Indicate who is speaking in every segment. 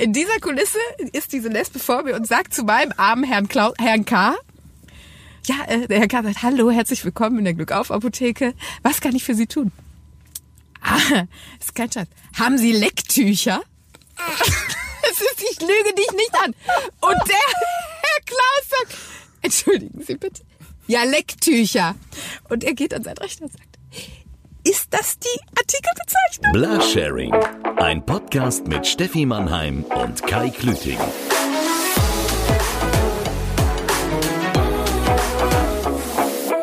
Speaker 1: In dieser Kulisse ist diese Lesbe vor mir und sagt zu meinem armen Herrn, Klau Herrn K., ja, äh, der Herr K. sagt, hallo, herzlich willkommen in der Glückauf-Apotheke. Was kann ich für Sie tun? Ah, ist kein Schatz. Haben Sie Lecktücher? Es ist, ich lüge dich nicht an. Und der Herr Klaus sagt, entschuldigen Sie bitte. Ja, Lecktücher. Und er geht an sein Rechner und sagt, ist das die Artikelbezeichnung?
Speaker 2: Blasharing. Ein Podcast mit Steffi Mannheim und Kai Klüting.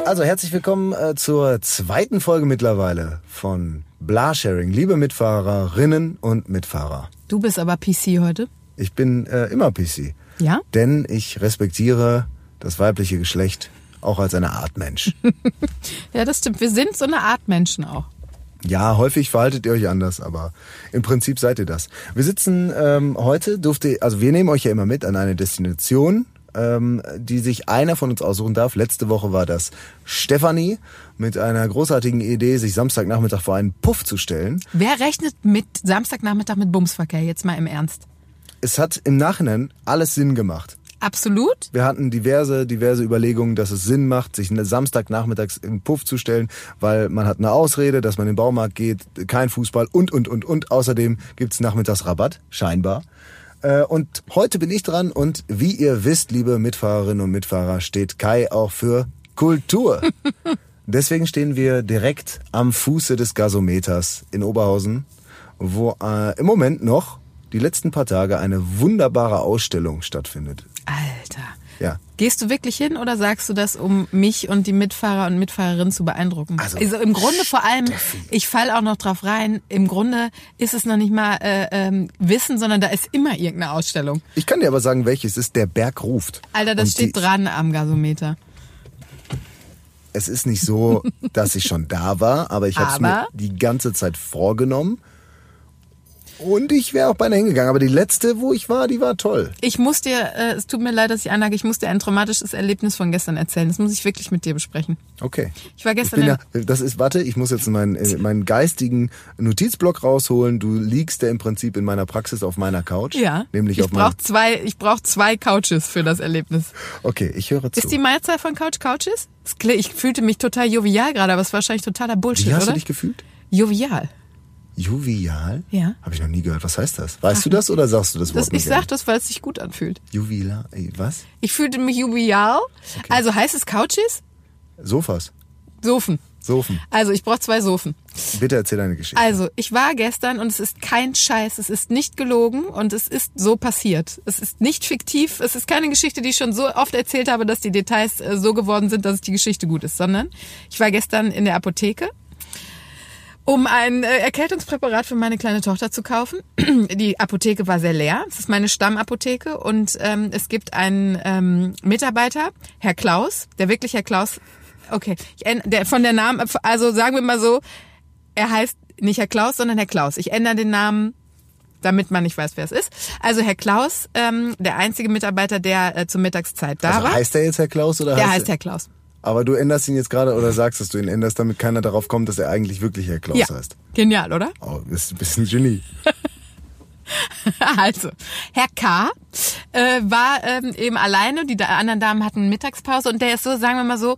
Speaker 3: Also herzlich willkommen äh, zur zweiten Folge mittlerweile von Blasharing. Liebe Mitfahrerinnen und Mitfahrer.
Speaker 1: Du bist aber PC heute.
Speaker 3: Ich bin äh, immer PC.
Speaker 1: Ja?
Speaker 3: Denn ich respektiere das weibliche Geschlecht auch als eine Art Mensch.
Speaker 1: Ja, das stimmt. Wir sind so eine Art Menschen auch.
Speaker 3: Ja, häufig verhaltet ihr euch anders, aber im Prinzip seid ihr das. Wir sitzen ähm, heute, durfte, also wir nehmen euch ja immer mit an eine Destination, ähm, die sich einer von uns aussuchen darf. Letzte Woche war das Stefanie mit einer großartigen Idee, sich Samstagnachmittag vor einen Puff zu stellen.
Speaker 1: Wer rechnet mit Samstagnachmittag mit Bumsverkehr? Jetzt mal im Ernst.
Speaker 3: Es hat im Nachhinein alles Sinn gemacht.
Speaker 1: Absolut.
Speaker 3: Wir hatten diverse, diverse Überlegungen, dass es Sinn macht, sich Samstagnachmittags in den Puff zu stellen, weil man hat eine Ausrede, dass man in den Baumarkt geht, kein Fußball und, und, und, und. Außerdem gibt's Nachmittagsrabatt, scheinbar. Äh, Und heute bin ich dran und wie ihr wisst, liebe Mitfahrerinnen und Mitfahrer, steht Kai auch für Kultur. Deswegen stehen wir direkt am Fuße des Gasometers in Oberhausen, wo äh, im Moment noch die letzten paar Tage eine wunderbare Ausstellung stattfindet.
Speaker 1: Alter.
Speaker 3: Ja.
Speaker 1: Gehst du wirklich hin oder sagst du das, um mich und die Mitfahrer und Mitfahrerinnen zu beeindrucken?
Speaker 3: Also,
Speaker 1: im Grunde vor allem,
Speaker 3: Steffi.
Speaker 1: ich fall auch noch drauf rein, im Grunde ist es noch nicht mal äh, ähm, Wissen, sondern da ist immer irgendeine Ausstellung.
Speaker 3: Ich kann dir aber sagen, welches ist. Der Berg ruft.
Speaker 1: Alter, das
Speaker 3: Und
Speaker 1: steht
Speaker 3: die,
Speaker 1: dran am Gasometer.
Speaker 3: Es ist nicht so, dass ich schon da war, aber ich habe es mir die ganze Zeit vorgenommen. Und ich wäre auch beinahe hingegangen. Aber die letzte, wo ich war, die war toll.
Speaker 1: Ich muss dir, äh, es tut mir leid, dass ich einlage, ich muss dir ein traumatisches Erlebnis von gestern erzählen. Das muss ich wirklich mit dir besprechen.
Speaker 3: Okay.
Speaker 1: Ich war
Speaker 3: Ich
Speaker 1: gestern in-
Speaker 3: ja, das ist, warte, ich muss jetzt meinen, äh, meinen geistigen Notizblock rausholen. Du liegst ja im Prinzip in meiner Praxis auf meiner Couch.
Speaker 1: ja,
Speaker 3: Nämlich
Speaker 1: ich
Speaker 3: auf
Speaker 1: brauche zwei, ich brauch zwei Couches für das Erlebnis.
Speaker 3: Okay, ich höre zu.
Speaker 1: Ist die Mehrzahl von Couch Couches? Ich fühlte mich total jovial gerade, aber es war wahrscheinlich totaler Bullshit,
Speaker 3: Wie hast
Speaker 1: oder?
Speaker 3: du dich gefühlt?
Speaker 1: jovial.
Speaker 3: Jovial?
Speaker 1: Ja.
Speaker 3: Habe ich noch nie gehört. Was heißt das? Weißt du das oder sagst du das Wort
Speaker 1: Das, ich
Speaker 3: gerne?
Speaker 1: sag das, weil es sich gut anfühlt.
Speaker 3: Jovial? Ey, Was?
Speaker 1: Ich fühlte mich jovial. Also heißt es Couches?
Speaker 3: Sofas.
Speaker 1: Sofen.
Speaker 3: Sofen.
Speaker 1: Also ich brauche zwei Sofen.
Speaker 3: Bitte erzähl deine Geschichte.
Speaker 1: Also, ich war gestern und es ist kein Scheiß, es ist nicht gelogen und es ist so passiert. Es ist nicht fiktiv, es ist keine Geschichte, die ich schon so oft erzählt habe, dass die Details äh, so geworden sind, dass es die Geschichte gut ist, sondern ich war gestern in der Apotheke, um ein äh, Erkältungspräparat für meine kleine Tochter zu kaufen. Die Apotheke war sehr leer, es ist meine Stammapotheke und ähm, es gibt einen ähm, Mitarbeiter, Herr Klaus, der wirklich Herr Klaus, okay, ich, der von der Namen, also sagen wir mal so, er heißt nicht Herr Klaus, sondern Herr Klaus. Ich ändere den Namen, damit man nicht weiß, wer es ist. Also Herr Klaus, ähm, der einzige Mitarbeiter, der äh, zur Mittagszeit da
Speaker 3: also
Speaker 1: war.
Speaker 3: heißt der jetzt Herr Klaus oder
Speaker 1: der
Speaker 3: heißt
Speaker 1: heißt Herr Klaus.
Speaker 3: Aber du änderst ihn jetzt gerade oder sagst, dass du ihn änderst, damit keiner darauf kommt, dass er eigentlich wirklich Herr Klaus
Speaker 1: Ja,
Speaker 3: heißt.
Speaker 1: genial, oder?
Speaker 3: Oh, du bist, bist ein Genie.
Speaker 1: Also, Herr K. Äh, war ähm, eben alleine, die da- anderen Damen hatten Mittagspause und der ist so, sagen wir mal so,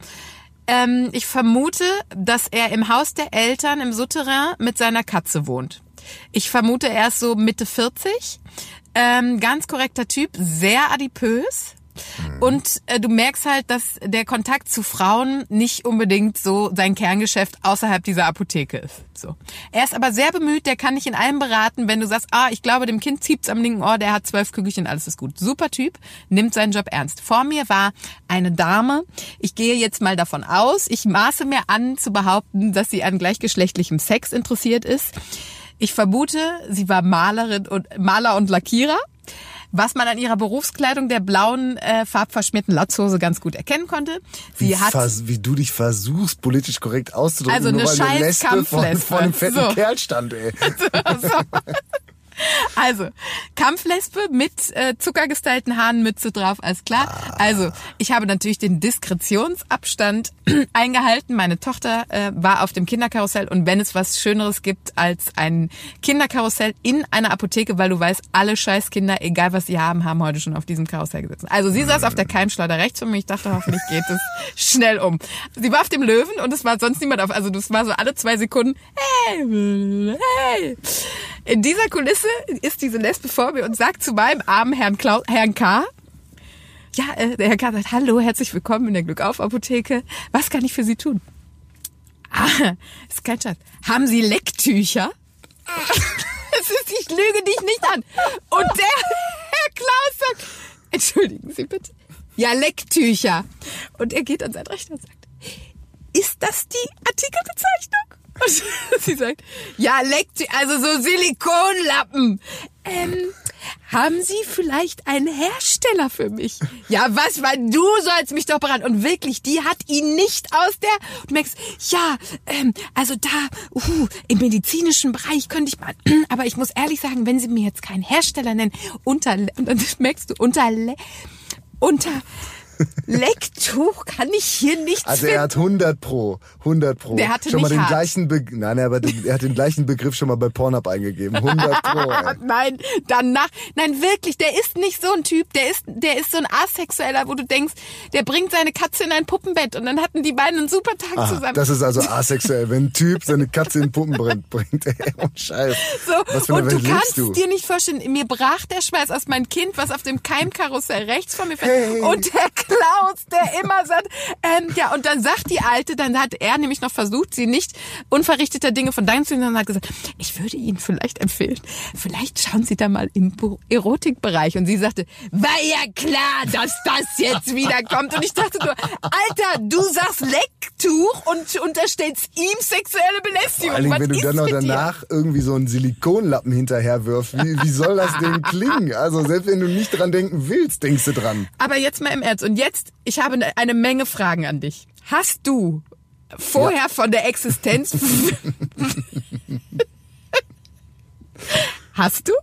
Speaker 1: ähm, ich vermute, dass er im Haus der Eltern im Souterrain mit seiner Katze wohnt. Ich vermute, er ist so Mitte 40, ähm, ganz korrekter Typ, sehr adipös. Und äh, du merkst halt, dass der Kontakt zu Frauen nicht unbedingt so sein Kerngeschäft außerhalb dieser Apotheke ist. So. Er ist aber sehr bemüht, der kann dich in allem beraten, wenn du sagst, ah, ich glaube, dem Kind ziept's am linken Ohr, der hat zwölf Kügelchen, alles ist gut. Super Typ, nimmt seinen Job ernst. Vor mir war eine Dame, ich gehe jetzt mal davon aus, ich maße mir an zu behaupten, dass sie an gleichgeschlechtlichem Sex interessiert ist. Ich vermute, sie war Malerin und Maler und Lackierer was man an ihrer Berufskleidung der blauen, äh, farbverschmierten Latzhose ganz gut erkennen konnte. Sie
Speaker 3: Wie,
Speaker 1: hat
Speaker 3: wie du dich versuchst, politisch korrekt auszudrücken,
Speaker 1: Also
Speaker 3: nur
Speaker 1: eine
Speaker 3: weil eine Lesbe vor,
Speaker 1: Kampflesbe.
Speaker 3: vor einem fetten
Speaker 1: So.
Speaker 3: Kerl stand, ey.
Speaker 1: Also, Kampflesbe mit äh, zuckergestylten Haaren, Mütze drauf, alles klar. Also, ich habe natürlich den Diskretionsabstand eingehalten. Meine Tochter äh, war auf dem Kinderkarussell und wenn es was Schöneres gibt als ein Kinderkarussell in einer Apotheke, weil du weißt, alle Scheißkinder, egal was sie haben, haben heute schon auf diesem Karussell gesessen. Also sie saß auf der Keimschleuder rechts von mir. Ich dachte, hoffentlich geht es schnell um. Sie war auf dem Löwen und es war sonst niemand auf. Also das war so alle zwei Sekunden. Hey, hey. In dieser Kulisse ist diese Lesbe vor mir und sagt zu meinem armen Herrn, Klau Herrn K., ja, äh, der Herr K. sagt, hallo, herzlich willkommen in der Glückauf-Apotheke. Was kann ich für Sie tun? Ah, ist kein Schatz. Haben Sie Lecktücher? Es ist, ich lüge dich nicht an. Und der Herr Klaus sagt, entschuldigen Sie bitte. Ja, Lecktücher. Und er geht an sein Rechner und sagt, ist das die Artikelbezeichnung? Und sie sagt, ja, Lecktücher, also so Silikonlappen. Ähm, haben Sie vielleicht einen Hersteller für mich? Ja, was, weil du sollst mich doch beraten. Und wirklich, die hat ihn nicht aus der, du merkst, ja, ähm, also da, uh, im medizinischen Bereich könnte ich mal, aber ich muss ehrlich sagen, wenn Sie mir jetzt keinen Hersteller nennen, unter, und dann merkst du, unter, unter Lecktuch kann ich hier nichts
Speaker 3: Also
Speaker 1: finden.
Speaker 3: er hat 100 pro, 100 pro.
Speaker 1: Der hatte
Speaker 3: schon mal
Speaker 1: nicht
Speaker 3: den
Speaker 1: hart.
Speaker 3: gleichen Be Nein, aber er hat den gleichen Begriff schon mal bei Pornhub eingegeben. 100 pro. Ey.
Speaker 1: Nein, danach, nein, wirklich, der ist nicht so ein Typ, der ist, der ist so ein Asexueller, wo du denkst, der bringt seine Katze in ein Puppenbett und dann hatten die beiden einen super Tag
Speaker 3: Ah,
Speaker 1: zusammen.
Speaker 3: das ist also asexuell, wenn ein Typ seine Katze in Puppen bringt. bringt ey, oh Scheiß.
Speaker 1: so,
Speaker 3: Was für eine
Speaker 1: und du
Speaker 3: Welt lebst
Speaker 1: kannst
Speaker 3: du?
Speaker 1: dir nicht vorstellen, mir brach der Schweiß aus meinem Kind, was auf dem Keimkarussell rechts von mir fährt.
Speaker 3: Hey.
Speaker 1: Und der Klaus, der immer sagt, ähm, ja, und dann sagt die Alte, dann hat er nämlich noch versucht, sie nicht unverrichteter Dinge von deinem zu nehmen, hat gesagt, ich würde Ihnen vielleicht empfehlen, vielleicht schauen Sie da mal im Erotikbereich. Und sie sagte, war ja klar, dass das jetzt wieder kommt. Und ich dachte nur, Alter, du sagst Lecktuch und unterstellst ihm sexuelle Belästigung.
Speaker 3: Vor allem,
Speaker 1: Was
Speaker 3: wenn du dann noch
Speaker 1: mit dir?
Speaker 3: danach irgendwie so einen Silikonlappen hinterher wirfst, wie, wie soll das denn klingen? Also selbst wenn du nicht dran denken willst, denkst du dran.
Speaker 1: Aber jetzt mal im Ernst. Und jetzt, ich habe eine- eine Menge Fragen an dich. Hast du vorher von der Existenz... Hast du?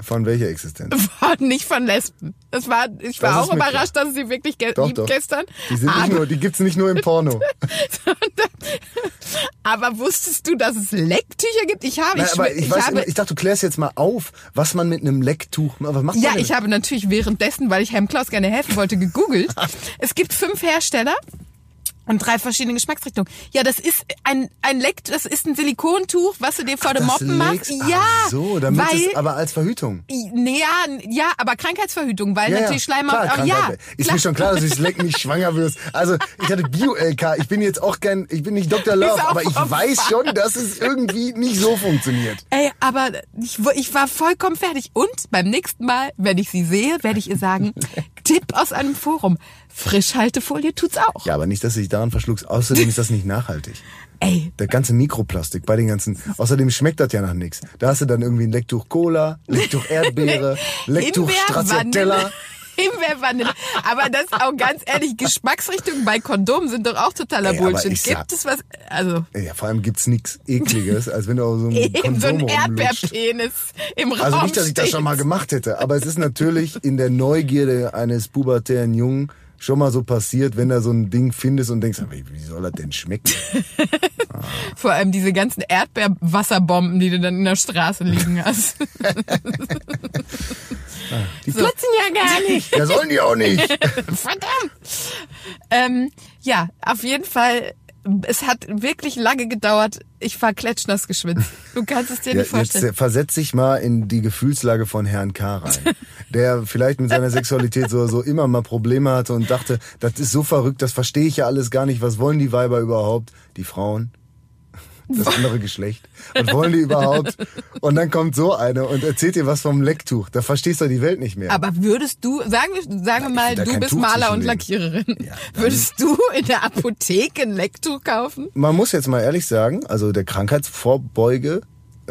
Speaker 3: Von welcher Existenz?
Speaker 1: War nicht von Lesben. Das war, ich war
Speaker 3: Das
Speaker 1: auch
Speaker 3: mir klar.
Speaker 1: überrascht, dass es sie wirklich ge
Speaker 3: Doch,
Speaker 1: gibt
Speaker 3: doch.
Speaker 1: gestern.
Speaker 3: Die sind nicht
Speaker 1: aber,
Speaker 3: nur, die gibt's nicht nur im Porno.
Speaker 1: Aber wusstest du, dass es Lecktücher gibt? Ich habe,
Speaker 3: Nein,
Speaker 1: ich,
Speaker 3: aber
Speaker 1: schwör-
Speaker 3: ich, weiß,
Speaker 1: habe,
Speaker 3: ich dachte, du klärst jetzt mal auf, was man mit einem Lecktuch, was macht
Speaker 1: Ja, ich habe natürlich währenddessen, weil ich Herrn Klaus gerne helfen wollte, gegoogelt. es gibt fünf Hersteller und drei verschiedene Geschmacksrichtungen. Ja, das ist ein ein Leck, das ist ein Silikontuch, was du dir vor dem
Speaker 3: Das
Speaker 1: Moppen machst. Ja,
Speaker 3: Ach so, damit
Speaker 1: weil
Speaker 3: es, aber als Verhütung.
Speaker 1: nee, ja, ja, aber Krankheitsverhütung, weil
Speaker 3: Ja,
Speaker 1: natürlich
Speaker 3: ja,
Speaker 1: Schleimhaut.
Speaker 3: klar,
Speaker 1: oh, ja.
Speaker 3: Ist mir schon klar, dass du durchs Lecken nicht schwanger wirst. Also, ich hatte Bio-LK. Ich bin jetzt auch kein, ich bin nicht Dr. Love,
Speaker 1: auch
Speaker 3: aber ich weiß schon, dass es irgendwie nicht so funktioniert.
Speaker 1: Ey, aber ich, ich war vollkommen fertig. Und beim nächsten Mal, wenn ich sie sehe, werde ich ihr sagen, Tipp aus einem Forum. Frischhaltefolie tut's auch.
Speaker 3: Ja, aber nicht, dass du dich daran verschluckst. Außerdem ist das nicht nachhaltig.
Speaker 1: Ey,
Speaker 3: Der ganze Mikroplastik bei den ganzen. Außerdem schmeckt das ja nach nichts. Da hast du dann irgendwie ein Lecktuch Cola, Lecktuch Erdbeere, Lecktuch Stracciatella.
Speaker 1: Vanille. Himbeer, Vanille. Aber das auch ganz ehrlich, Geschmacksrichtungen bei Kondomen sind doch auch totaler
Speaker 3: Ey,
Speaker 1: Bullshit. Gibt es was, also,
Speaker 3: Ja, vor allem gibt's nichts ekliges, als wenn du auf so einem
Speaker 1: eben so ein
Speaker 3: Kondom.
Speaker 1: Erdbeerpenis im Raum
Speaker 3: Also nicht, dass ich das schon mal gemacht hätte, aber es ist natürlich in der Neugierde eines pubertären Jungen schon mal so passiert, wenn du so ein Ding findest und denkst, wie soll das denn schmecken?
Speaker 1: Vor allem diese ganzen Erdbeerwasserbomben, die du dann in der Straße liegen hast.
Speaker 3: Die
Speaker 1: Platzen ja gar nicht.
Speaker 3: Ja, sollen die auch nicht.
Speaker 1: Verdammt. Ähm, ja, auf jeden Fall. Es hat wirklich lange gedauert. Ich war klatschnass geschwitzt. Du kannst es dir
Speaker 3: Ja,
Speaker 1: nicht
Speaker 3: jetzt
Speaker 1: vorstellen.
Speaker 3: äh, versetz dich mal in die Gefühlslage von Herrn K. rein, der vielleicht mit seiner Sexualität so, so immer mal Probleme hatte und dachte, das ist so verrückt, das verstehe ich ja alles gar nicht. Was wollen die Weiber überhaupt? Die Frauen? Das andere Geschlecht. Was wollen die überhaupt? Und dann kommt so eine und erzählt dir was vom Lecktuch. Da verstehst du die Welt nicht mehr.
Speaker 1: Aber würdest du, sagen wir, sagen wir mal, du bist
Speaker 3: Tuch
Speaker 1: Maler und. Lackiererin.
Speaker 3: Ja,
Speaker 1: würdest du in der Apotheke ein Lecktuch kaufen?
Speaker 3: Man muss jetzt mal ehrlich sagen, also der Krankheitsvorbeuge,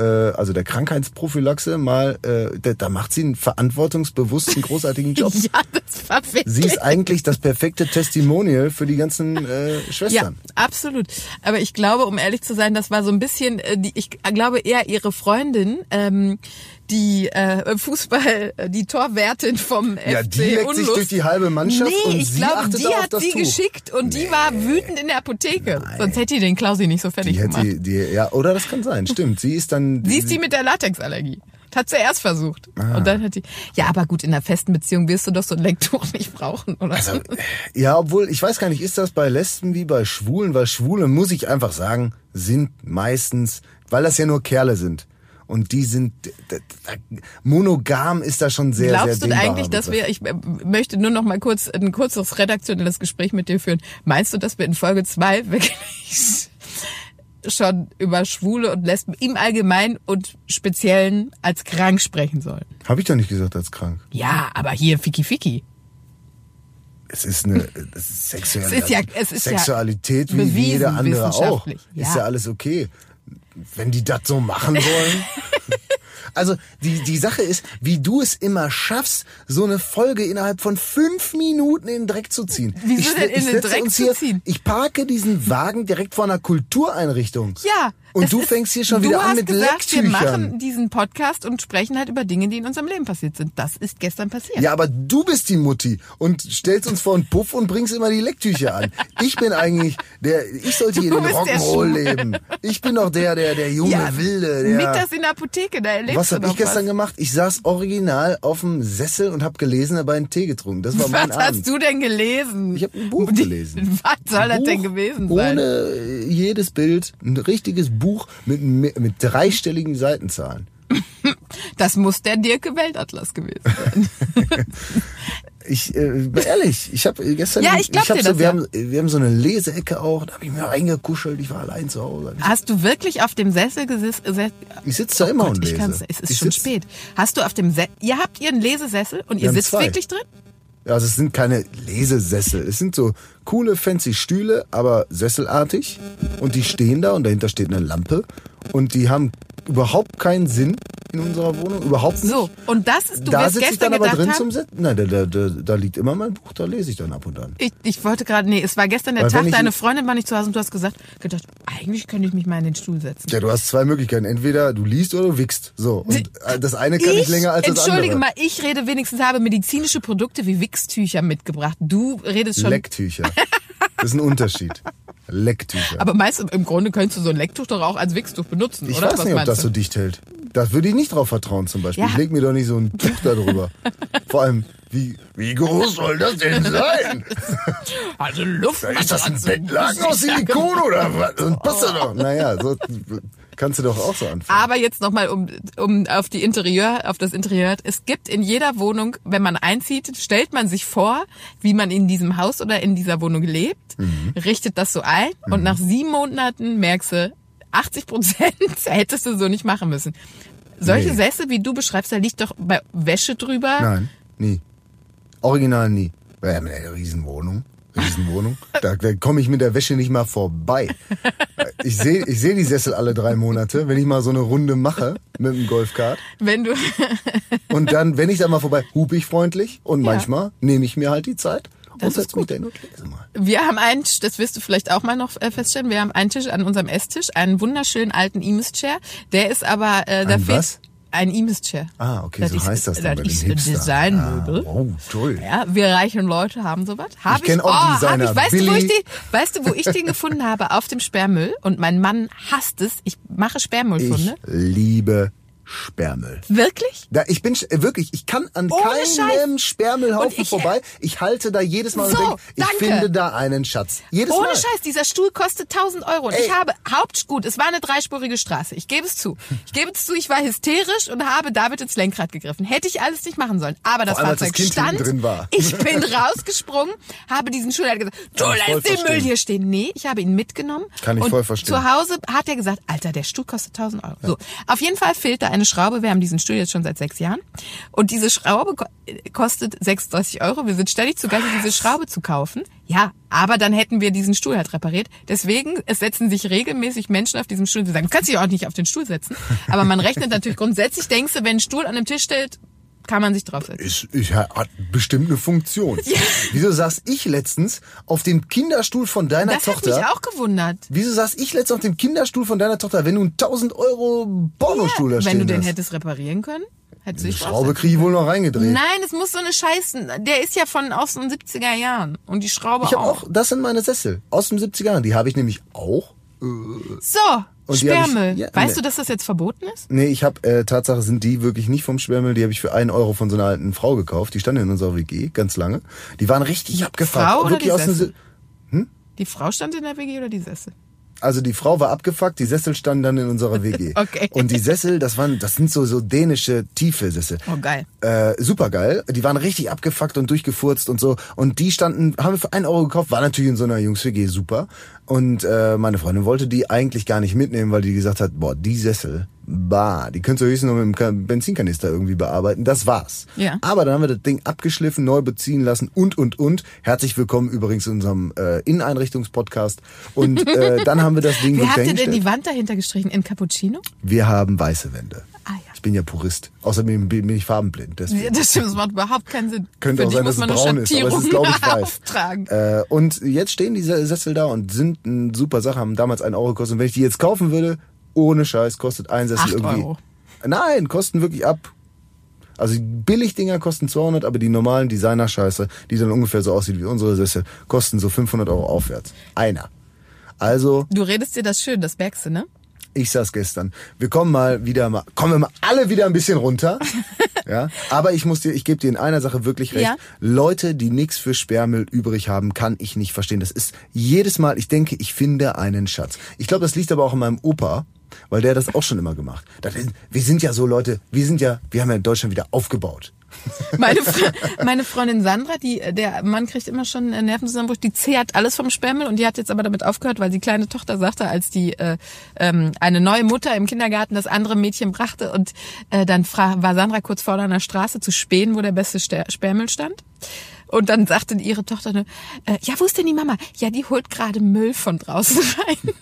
Speaker 3: also der Krankheitsprophylaxe mal, äh, da, da macht sie einen verantwortungsbewussten, großartigen Job.
Speaker 1: Ja, das war wirklich.
Speaker 3: Sie ist eigentlich das perfekte Testimonial für die ganzen äh,
Speaker 1: Ja,
Speaker 3: Schwestern.
Speaker 1: absolut. Aber ich glaube, um ehrlich zu sein, das war so ein bisschen, äh, die, ich glaube eher ihre Freundin, ähm, die äh, Fußball, die Torwärtin vom
Speaker 3: Ja,
Speaker 1: FC
Speaker 3: die sich
Speaker 1: Unlust.
Speaker 3: durch die halbe Mannschaft
Speaker 1: Nee,
Speaker 3: und
Speaker 1: ich glaube, die hat
Speaker 3: das
Speaker 1: sie
Speaker 3: Tuch.
Speaker 1: geschickt und die war wütend in der Apotheke. Sonst hätte die den Klausi nicht so fertig
Speaker 3: Die
Speaker 1: gemacht.
Speaker 3: hätte, die, ja, oder das kann sein, stimmt. Sie ist dann.
Speaker 1: Sie ist die mit der Latexallergie. Hat sie erst versucht.
Speaker 3: Ah.
Speaker 1: Und dann hat die. Ja, aber gut, in einer festen Beziehung wirst du doch so ein Lecktuch nicht brauchen, oder?
Speaker 3: Also, ja, obwohl, ich weiß gar nicht, ist das bei Lesben wie bei Schwulen? Weil Schwule, muss ich einfach sagen, sind meistens, weil das ja nur Kerle sind. Und die sind, monogam ist da schon sehr,
Speaker 1: Glaubst
Speaker 3: sehr
Speaker 1: du eigentlich, dass wir, ich äh, möchte nur noch mal kurz ein kurzes redaktionelles Gespräch mit dir führen. Meinst du, dass wir in Folge zwei wirklich schon über Schwule und Lesben im Allgemeinen und Speziellen als krank sprechen sollen?
Speaker 3: Hab ich doch nicht gesagt als krank.
Speaker 1: Ja, aber hier Fiki Fiki.
Speaker 3: Es ist eine es ist sexuelle,
Speaker 1: Es ist ja- es ist ja
Speaker 3: Sexualität wie
Speaker 1: bewiesen,
Speaker 3: jeder andere auch.
Speaker 1: wissenschaftlich,
Speaker 3: Ist
Speaker 1: ja.
Speaker 3: ja alles okay. Wenn die das so machen wollen. Also die, die Sache ist, wie du es immer schaffst, so eine Folge innerhalb von fünf Minuten in den Dreck zu ziehen.
Speaker 1: Wieso
Speaker 3: ich,
Speaker 1: denn in
Speaker 3: ich
Speaker 1: den Dreck zu
Speaker 3: hier,
Speaker 1: ziehen?
Speaker 3: Ich parke diesen Wagen direkt vor einer Kultureinrichtung.
Speaker 1: Ja.
Speaker 3: Und
Speaker 1: es
Speaker 3: du
Speaker 1: ist-
Speaker 3: fängst hier schon wieder an mit
Speaker 1: gesagt, Wir
Speaker 3: Lecktüchern.
Speaker 1: machen diesen Podcast und sprechen halt über Dinge, die in unserem Leben passiert sind. Das ist gestern passiert.
Speaker 3: Ja, aber du bist die Mutti und stellst uns vor einen Puff und bringst immer die Lecktücher an. Ich bin eigentlich der, ich sollte hier den Rock'n'Roll leben. Ich bin doch der, der, der junge
Speaker 1: Ja,
Speaker 3: Wilde. Der,
Speaker 1: Mittags in der Apotheke, da erlebst
Speaker 3: was habe
Speaker 1: doch
Speaker 3: ich gestern
Speaker 1: was.
Speaker 3: gemacht? Ich saß original auf dem Sessel und habe gelesen, dabei einen Tee getrunken. Das war mein
Speaker 1: Was
Speaker 3: Abend.
Speaker 1: hast du denn gelesen?
Speaker 3: Ich habe ein Buch gelesen.
Speaker 1: Was soll das denn gewesen sein?
Speaker 3: Ohne jedes Bild, ein richtiges Buch mit, mit dreistelligen Seitenzahlen.
Speaker 1: Das muss der Dirke Weltatlas gewesen sein.
Speaker 3: Ich, äh, ehrlich, ich habe gestern,
Speaker 1: Ja, ich glaub
Speaker 3: hab
Speaker 1: dir
Speaker 3: so,
Speaker 1: das
Speaker 3: wir,
Speaker 1: ja.
Speaker 3: haben, wir haben so eine Leseecke auch, da habe ich mir reingekuschelt, ich war allein zu Hause.
Speaker 1: Hast du wirklich auf dem Sessel gesessen?
Speaker 3: Ich sitze da immer und
Speaker 1: ich
Speaker 3: lese.
Speaker 1: kann's, es ist
Speaker 3: ich
Speaker 1: schon
Speaker 3: sitz-
Speaker 1: spät. Hast du auf dem Se Ihr habt Ihren Lesesessel und ihr
Speaker 3: haben
Speaker 1: sitzt
Speaker 3: zwei.
Speaker 1: wirklich drin?
Speaker 3: Also es sind keine Lesesessel, es sind so coole, fancy Stühle, aber sesselartig. Und die stehen da und dahinter steht eine Lampe. Und die haben überhaupt keinen Sinn in unserer Wohnung, überhaupt nicht.
Speaker 1: So, und das ist, du
Speaker 3: da
Speaker 1: wirst
Speaker 3: sitze ich
Speaker 1: gestern
Speaker 3: dann aber drin
Speaker 1: haben,
Speaker 3: zum Setzen. Nein, da, da, da, da liegt immer mein Buch, da lese ich dann ab und an.
Speaker 1: ich, ich wollte gerade, nee, es war gestern der
Speaker 3: Weil
Speaker 1: Tag,
Speaker 3: ich-
Speaker 1: deine Freundin war nicht zu Hause und du hast gesagt, gedacht, eigentlich könnte ich mich mal in den Stuhl setzen.
Speaker 3: Ja, du hast zwei Möglichkeiten. Entweder du liest oder du wickst. So. Und äh, das eine kann nicht länger als das andere.
Speaker 1: entschuldige mal, ich rede wenigstens, habe medizinische Produkte wie Wichstücher mitgebracht. Du redest schon.
Speaker 3: Lecktücher. Das ist ein Unterschied. Lecktücher.
Speaker 1: aber meinst du, im Grunde könntest du so ein Lecktuch doch auch als Wichstuch benutzen,
Speaker 3: ich
Speaker 1: oder?
Speaker 3: weiß
Speaker 1: Was
Speaker 3: nicht, ob das
Speaker 1: du?
Speaker 3: so dicht hält. Das würde ich nicht drauf vertrauen zum Beispiel.
Speaker 1: Ja.
Speaker 3: Ich leg mir doch nicht so ein Tuch da drüber. Vor allem, wie, wie groß soll das denn sein?
Speaker 1: Also Luft.
Speaker 3: Ist das ein Bettlaken aus Silikon oder was? Und passt da doch. Naja, so kannst du doch auch so anfangen.
Speaker 1: Aber jetzt nochmal um, um auf die Interieur, auf das Interieur. Es gibt in jeder Wohnung, wenn man einzieht, stellt man sich vor, wie man in diesem Haus oder in dieser Wohnung lebt,
Speaker 3: Mhm.
Speaker 1: richtet das so ein und nach sieben Monaten merkst du, 80 Prozent hättest du so nicht machen müssen. Solche
Speaker 3: Nee.
Speaker 1: Sessel, wie du beschreibst, da liegt doch bei Wäsche drüber.
Speaker 3: Nein, nie. Original nie. Wir haben eine Riesenwohnung. Riesenwohnung. Da, da komme ich mit der Wäsche nicht mal vorbei. Ich sehe ich seh die Sessel alle drei Monate, wenn ich mal so eine Runde mache mit dem Golfkart.
Speaker 1: Wenn du,
Speaker 3: Und dann, wenn ich da mal vorbei, hupe ich freundlich und
Speaker 1: Ja.
Speaker 3: manchmal nehme ich mir halt die Zeit
Speaker 1: Das
Speaker 3: und
Speaker 1: ist
Speaker 3: setze mich
Speaker 1: gut.
Speaker 3: lese mal.
Speaker 1: wir haben einen, Tisch, das wirst du vielleicht auch mal noch äh, feststellen, wir haben einen Tisch an unserem Esstisch, einen wunderschönen alten Imis-Chair. Der ist aber, äh, da
Speaker 3: Ein
Speaker 1: fehlt
Speaker 3: was?
Speaker 1: Ein Imis-Chair.
Speaker 3: Ah, okay, so
Speaker 1: ist,
Speaker 3: heißt das dann bei den
Speaker 1: ist
Speaker 3: Hipstern.
Speaker 1: Designmöbel.
Speaker 3: Ah, oh, toll.
Speaker 1: Ja, wir reichen Leute haben sowas. Hab
Speaker 3: Ich kenn auch
Speaker 1: oh,
Speaker 3: Designer.
Speaker 1: Ich, weißt, du, wo
Speaker 3: Billy.
Speaker 1: ich die, weißt du, wo ich den gefunden habe? Auf dem Sperrmüll. Und mein Mann hasst es. Ich mache Sperrmüllfunde.
Speaker 3: Ich liebe Sperrmüll.
Speaker 1: Wirklich?
Speaker 3: Da, ich bin äh, wirklich, ich kann an
Speaker 1: Ohne
Speaker 3: keinem
Speaker 1: Scheiß.
Speaker 3: Sperrmüllhaufen
Speaker 1: ich-
Speaker 3: vorbei. Ich halte da jedes Mal
Speaker 1: So,
Speaker 3: und denke, ich
Speaker 1: danke.
Speaker 3: finde da einen Schatz. Jedes
Speaker 1: Ohne
Speaker 3: Mal.
Speaker 1: Scheiß, dieser Stuhl kostet 1000 Euro. Und
Speaker 3: Ey.
Speaker 1: ich habe Hauptgut, es war eine dreispurige Straße. Ich gebe es zu. Ich gebe es zu, ich war hysterisch und habe David ins Lenkrad gegriffen. Hätte ich alles nicht machen sollen. Aber das
Speaker 3: Vor allem, das
Speaker 1: Fahrzeug
Speaker 3: hinten
Speaker 1: stand.
Speaker 3: drin war.
Speaker 1: Ich bin rausgesprungen, habe diesen Stuhl, er hat gesagt, du lässt den. Müll hier stehen. Nee, ich habe ihn mitgenommen.
Speaker 3: Kann ich voll verstehen.
Speaker 1: Zu Hause hat er gesagt, Alter, der Stuhl kostet 1000 Euro. So, auf jeden Fall fehlt da eine Schraube. Wir haben diesen Stuhl jetzt schon seit sechs Jahren. Und diese Schraube ko- kostet 36 Euro. Wir sind ständig zu Gast, diese Schraube zu kaufen. Ja, aber dann hätten wir diesen Stuhl halt repariert. Deswegen, es setzen sich regelmäßig Menschen auf diesem Stuhl. Sie sagen, du kannst dich auch nicht auf den Stuhl setzen. Aber man rechnet natürlich grundsätzlich, denkst du, wenn ein Stuhl an einem Tisch steht, Kann man sich draufsetzen.
Speaker 3: Ist, ist, hat bestimmt eine Funktion. Wieso saß ich letztens auf dem Kinderstuhl von deiner
Speaker 1: Das hat
Speaker 3: Tochter?
Speaker 1: mich auch gewundert.
Speaker 3: Wieso saß ich letztens auf dem Kinderstuhl von deiner Tochter, wenn du einen 1000 Euro Pornostuhl da
Speaker 1: Wenn
Speaker 3: stehen
Speaker 1: du den hättest reparieren können, hättest dich
Speaker 3: Schraube kriege ich wohl noch reingedreht.
Speaker 1: Nein, es muss so eine Scheiße. Der ist ja von aus den 70er Jahren. Und die Schraube
Speaker 3: Ich habe
Speaker 1: auch.
Speaker 3: auch, das sind meine Sessel aus den 70er Jahren. Die habe ich nämlich auch.
Speaker 1: So,
Speaker 3: Und die hab ich-
Speaker 1: Sperrmüll.
Speaker 3: ja,
Speaker 1: weißt
Speaker 3: nee.
Speaker 1: du, dass das jetzt verboten ist?
Speaker 3: Nee, ich habe, äh, Tatsache sind die wirklich nicht vom Sperrmüll, die habe ich für einen Euro von so einer alten Frau gekauft. Die standen in unserer WG ganz lange. Die waren richtig abgefuckt.
Speaker 1: Frau oder die
Speaker 3: aus
Speaker 1: Sessel?
Speaker 3: Si-
Speaker 1: Die Frau stand in der WG oder die Sessel?
Speaker 3: Also die Frau war abgefuckt, die Sessel standen dann in unserer WG.
Speaker 1: Okay.
Speaker 3: Und die Sessel, das waren, das sind so so dänische tiefe Sessel.
Speaker 1: Oh, geil.
Speaker 3: Äh, super geil. Die waren richtig abgefuckt und durchgefurzt und so. Und die standen, haben wir für einen Euro gekauft, war natürlich in so einer Jungs-WG super. Und äh, meine Freundin wollte die eigentlich gar nicht mitnehmen, weil die gesagt hat, boah, die Sessel, bah, die könntest du höchstens noch mit dem Ka- Benzinkanister irgendwie bearbeiten. Das war's.
Speaker 1: Ja.
Speaker 3: Aber dann haben wir das Ding abgeschliffen, neu beziehen lassen und, und, und. Herzlich willkommen übrigens in unserem äh, Inneneinrichtungspodcast. Und äh, dann haben wir das Ding
Speaker 1: Wer
Speaker 3: wirklich
Speaker 1: hat dir denn die Wand dahinter gestrichen? In Cappuccino?
Speaker 3: Wir haben weiße Wände. Bin ja Purist. Außerdem bin ich farbenblind. Deswegen.
Speaker 1: Ja, das stimmt, das macht überhaupt keinen Sinn.
Speaker 3: Könnte
Speaker 1: Für
Speaker 3: auch sein, dass es braun ist, aber es ist, glaube ich, weiß. Äh, und jetzt stehen diese Sessel da und sind eine super Sache, haben damals einen Euro gekostet. Und wenn ich die jetzt kaufen würde, ohne Scheiß, kostet ein Sessel irgendwie.
Speaker 1: Euro.
Speaker 3: Nein, kosten wirklich ab. Also die Billigdinger kosten 200, aber die normalen Designer-Scheiße, die dann ungefähr so aussieht wie unsere Sessel, kosten so 500 Euro aufwärts. Einer. Also,
Speaker 1: Du redest dir das schön, das merkst du, ne?
Speaker 3: Ich saß gestern, wir kommen mal wieder mal, kommen wir mal alle wieder ein bisschen runter. ja, aber ich muss dir, ich gebe dir in einer Sache wirklich recht.
Speaker 1: Ja.
Speaker 3: Leute, die nichts für Sperrmüll übrig haben, kann ich nicht verstehen. Das ist jedes Mal, ich denke, ich finde einen Schatz. Ich glaube, das liegt aber auch an meinem Opa, weil der hat das auch schon immer gemacht. Das wir sind ja so Leute, wir sind ja, wir haben ja in Deutschland wieder aufgebaut.
Speaker 1: Meine, Fre meine Freundin Sandra, die, der Mann kriegt immer schon einen Nervenzusammenbruch, die zehrt alles vom Sperrmüll und die hat jetzt aber damit aufgehört, weil die kleine Tochter sagte, als die äh, ähm, eine neue Mutter im Kindergarten das andere Mädchen brachte und äh, dann war Sandra kurz vor einer Straße zu spähen, wo der beste Ster Sperrmüll stand. Und dann sagte ihre Tochter, äh, ja, wo ist denn die Mama? Ja, die holt gerade Müll von draußen rein.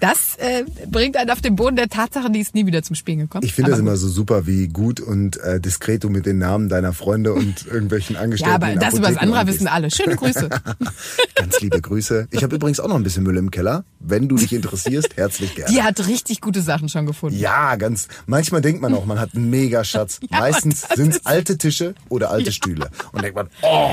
Speaker 1: Das äh, bringt einen auf den Boden der Tatsache, die ist nie wieder zum Spielen gekommen.
Speaker 3: Ich finde das
Speaker 1: Aber
Speaker 3: immer so super, wie gut und äh, diskret du mit den Namen deiner Freunde und irgendwelchen Angestellten
Speaker 1: Ja, aber das über das andere wissen alle. Schöne Grüße.
Speaker 3: Ganz liebe Grüße. Ich habe übrigens auch noch ein bisschen Müll im Keller. Wenn du dich interessierst, herzlich gerne.
Speaker 1: Die hat richtig gute Sachen schon gefunden.
Speaker 3: Ja, ganz. Manchmal denkt man auch, man hat einen Megaschatz.
Speaker 1: Ja,
Speaker 3: Meistens sind es alte Tische oder alte Stühle. Und denkt man, oh,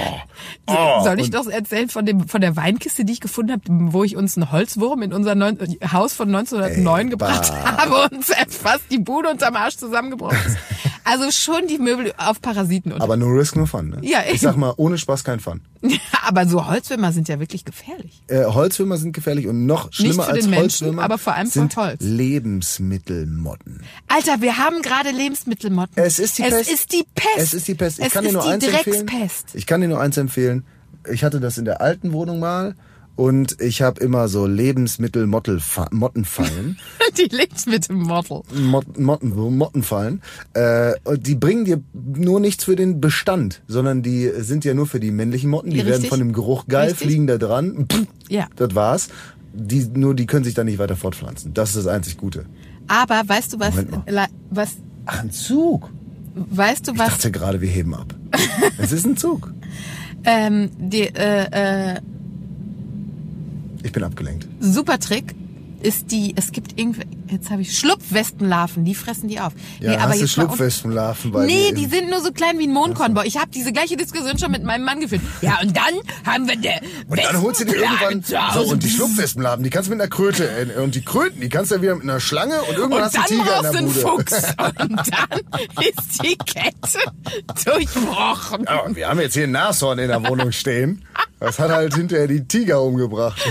Speaker 3: oh.
Speaker 1: Soll ich doch erzählen von dem von der Weinkiste, die ich gefunden habe, wo ich uns einen Holzwurm in unser neun, Haus von 1909
Speaker 3: Ey,
Speaker 1: gebracht
Speaker 3: bah.
Speaker 1: habe und fast die Bude unterm Arsch zusammengebrochen ist. Also schon die Möbel auf Parasiten und
Speaker 3: Aber no risk, no fun. Ne?
Speaker 1: Ja,
Speaker 3: ich sag mal, ohne Spaß kein Fun.
Speaker 1: aber so Holzwürmer sind ja wirklich gefährlich.
Speaker 3: Äh, Holzwürmer sind gefährlich und noch schlimmer als
Speaker 1: Menschen,
Speaker 3: Holzwürmer
Speaker 1: aber vor allem
Speaker 3: sind
Speaker 1: Holz.
Speaker 3: Lebensmittelmotten.
Speaker 1: Alter, wir haben gerade Lebensmittelmotten.
Speaker 3: Es ist die
Speaker 1: es
Speaker 3: Pest.
Speaker 1: ist die Pest.
Speaker 3: Es ist die Pest. Ich
Speaker 1: es
Speaker 3: kann dir
Speaker 1: ist
Speaker 3: nur
Speaker 1: die
Speaker 3: eins empfehlen.
Speaker 1: Dreckspest.
Speaker 3: Ich kann dir nur eins empfehlen. Ich hatte das in der alten Wohnung mal und ich habe immer so Lebensmittel-Mottenfallen.
Speaker 1: Die Lebensmittelmodel.
Speaker 3: Mot Motten, Mottenfallen. Äh, und die bringen dir nur nichts für den Bestand, sondern die sind ja nur für die männlichen Motten. Die
Speaker 1: Ja,
Speaker 3: werden
Speaker 1: richtig.
Speaker 3: von dem Geruch geil,
Speaker 1: Richtig.
Speaker 3: fliegen da dran. Pff,
Speaker 1: Ja.
Speaker 3: Das war's. Die, nur die können sich da nicht weiter fortpflanzen. Das ist das einzig Gute.
Speaker 1: Aber weißt du was? Was?
Speaker 3: Ach, ein Zug.
Speaker 1: Weißt du
Speaker 3: Ich
Speaker 1: was?
Speaker 3: dachte gerade, wir heben ab. es ist ein Zug.
Speaker 1: Ähm, die, äh, äh,
Speaker 3: Ich bin abgelenkt.
Speaker 1: super Trick ist die, es gibt irgendwie, jetzt habe ich Schlupfwespenlarven, die fressen die auf.
Speaker 3: Ja, hast du
Speaker 1: jetzt mal un-
Speaker 3: Schlupfwespenlarven bei
Speaker 1: Nee, die sind nur so klein wie ein Mondkornboy. Ich habe diese gleiche Diskussion schon mit meinem Mann geführt. Ja, und dann haben wir der
Speaker 3: Und dann holst du dir irgendwann so und die Schlupfwespenlarven, die kannst du mit einer Kröte äh, und die Kröten, die kannst du ja wieder mit einer Schlange und irgendwann
Speaker 1: und
Speaker 3: hast du einen Tiger in
Speaker 1: brauchst du
Speaker 3: der
Speaker 1: einen
Speaker 3: Bude.
Speaker 1: Fuchs. Und dann ist die Kette durchbrochen.
Speaker 3: Ja, und wir haben jetzt hier ein Nashorn in der Wohnung stehen. Das hat halt hinterher die Tiger umgebracht.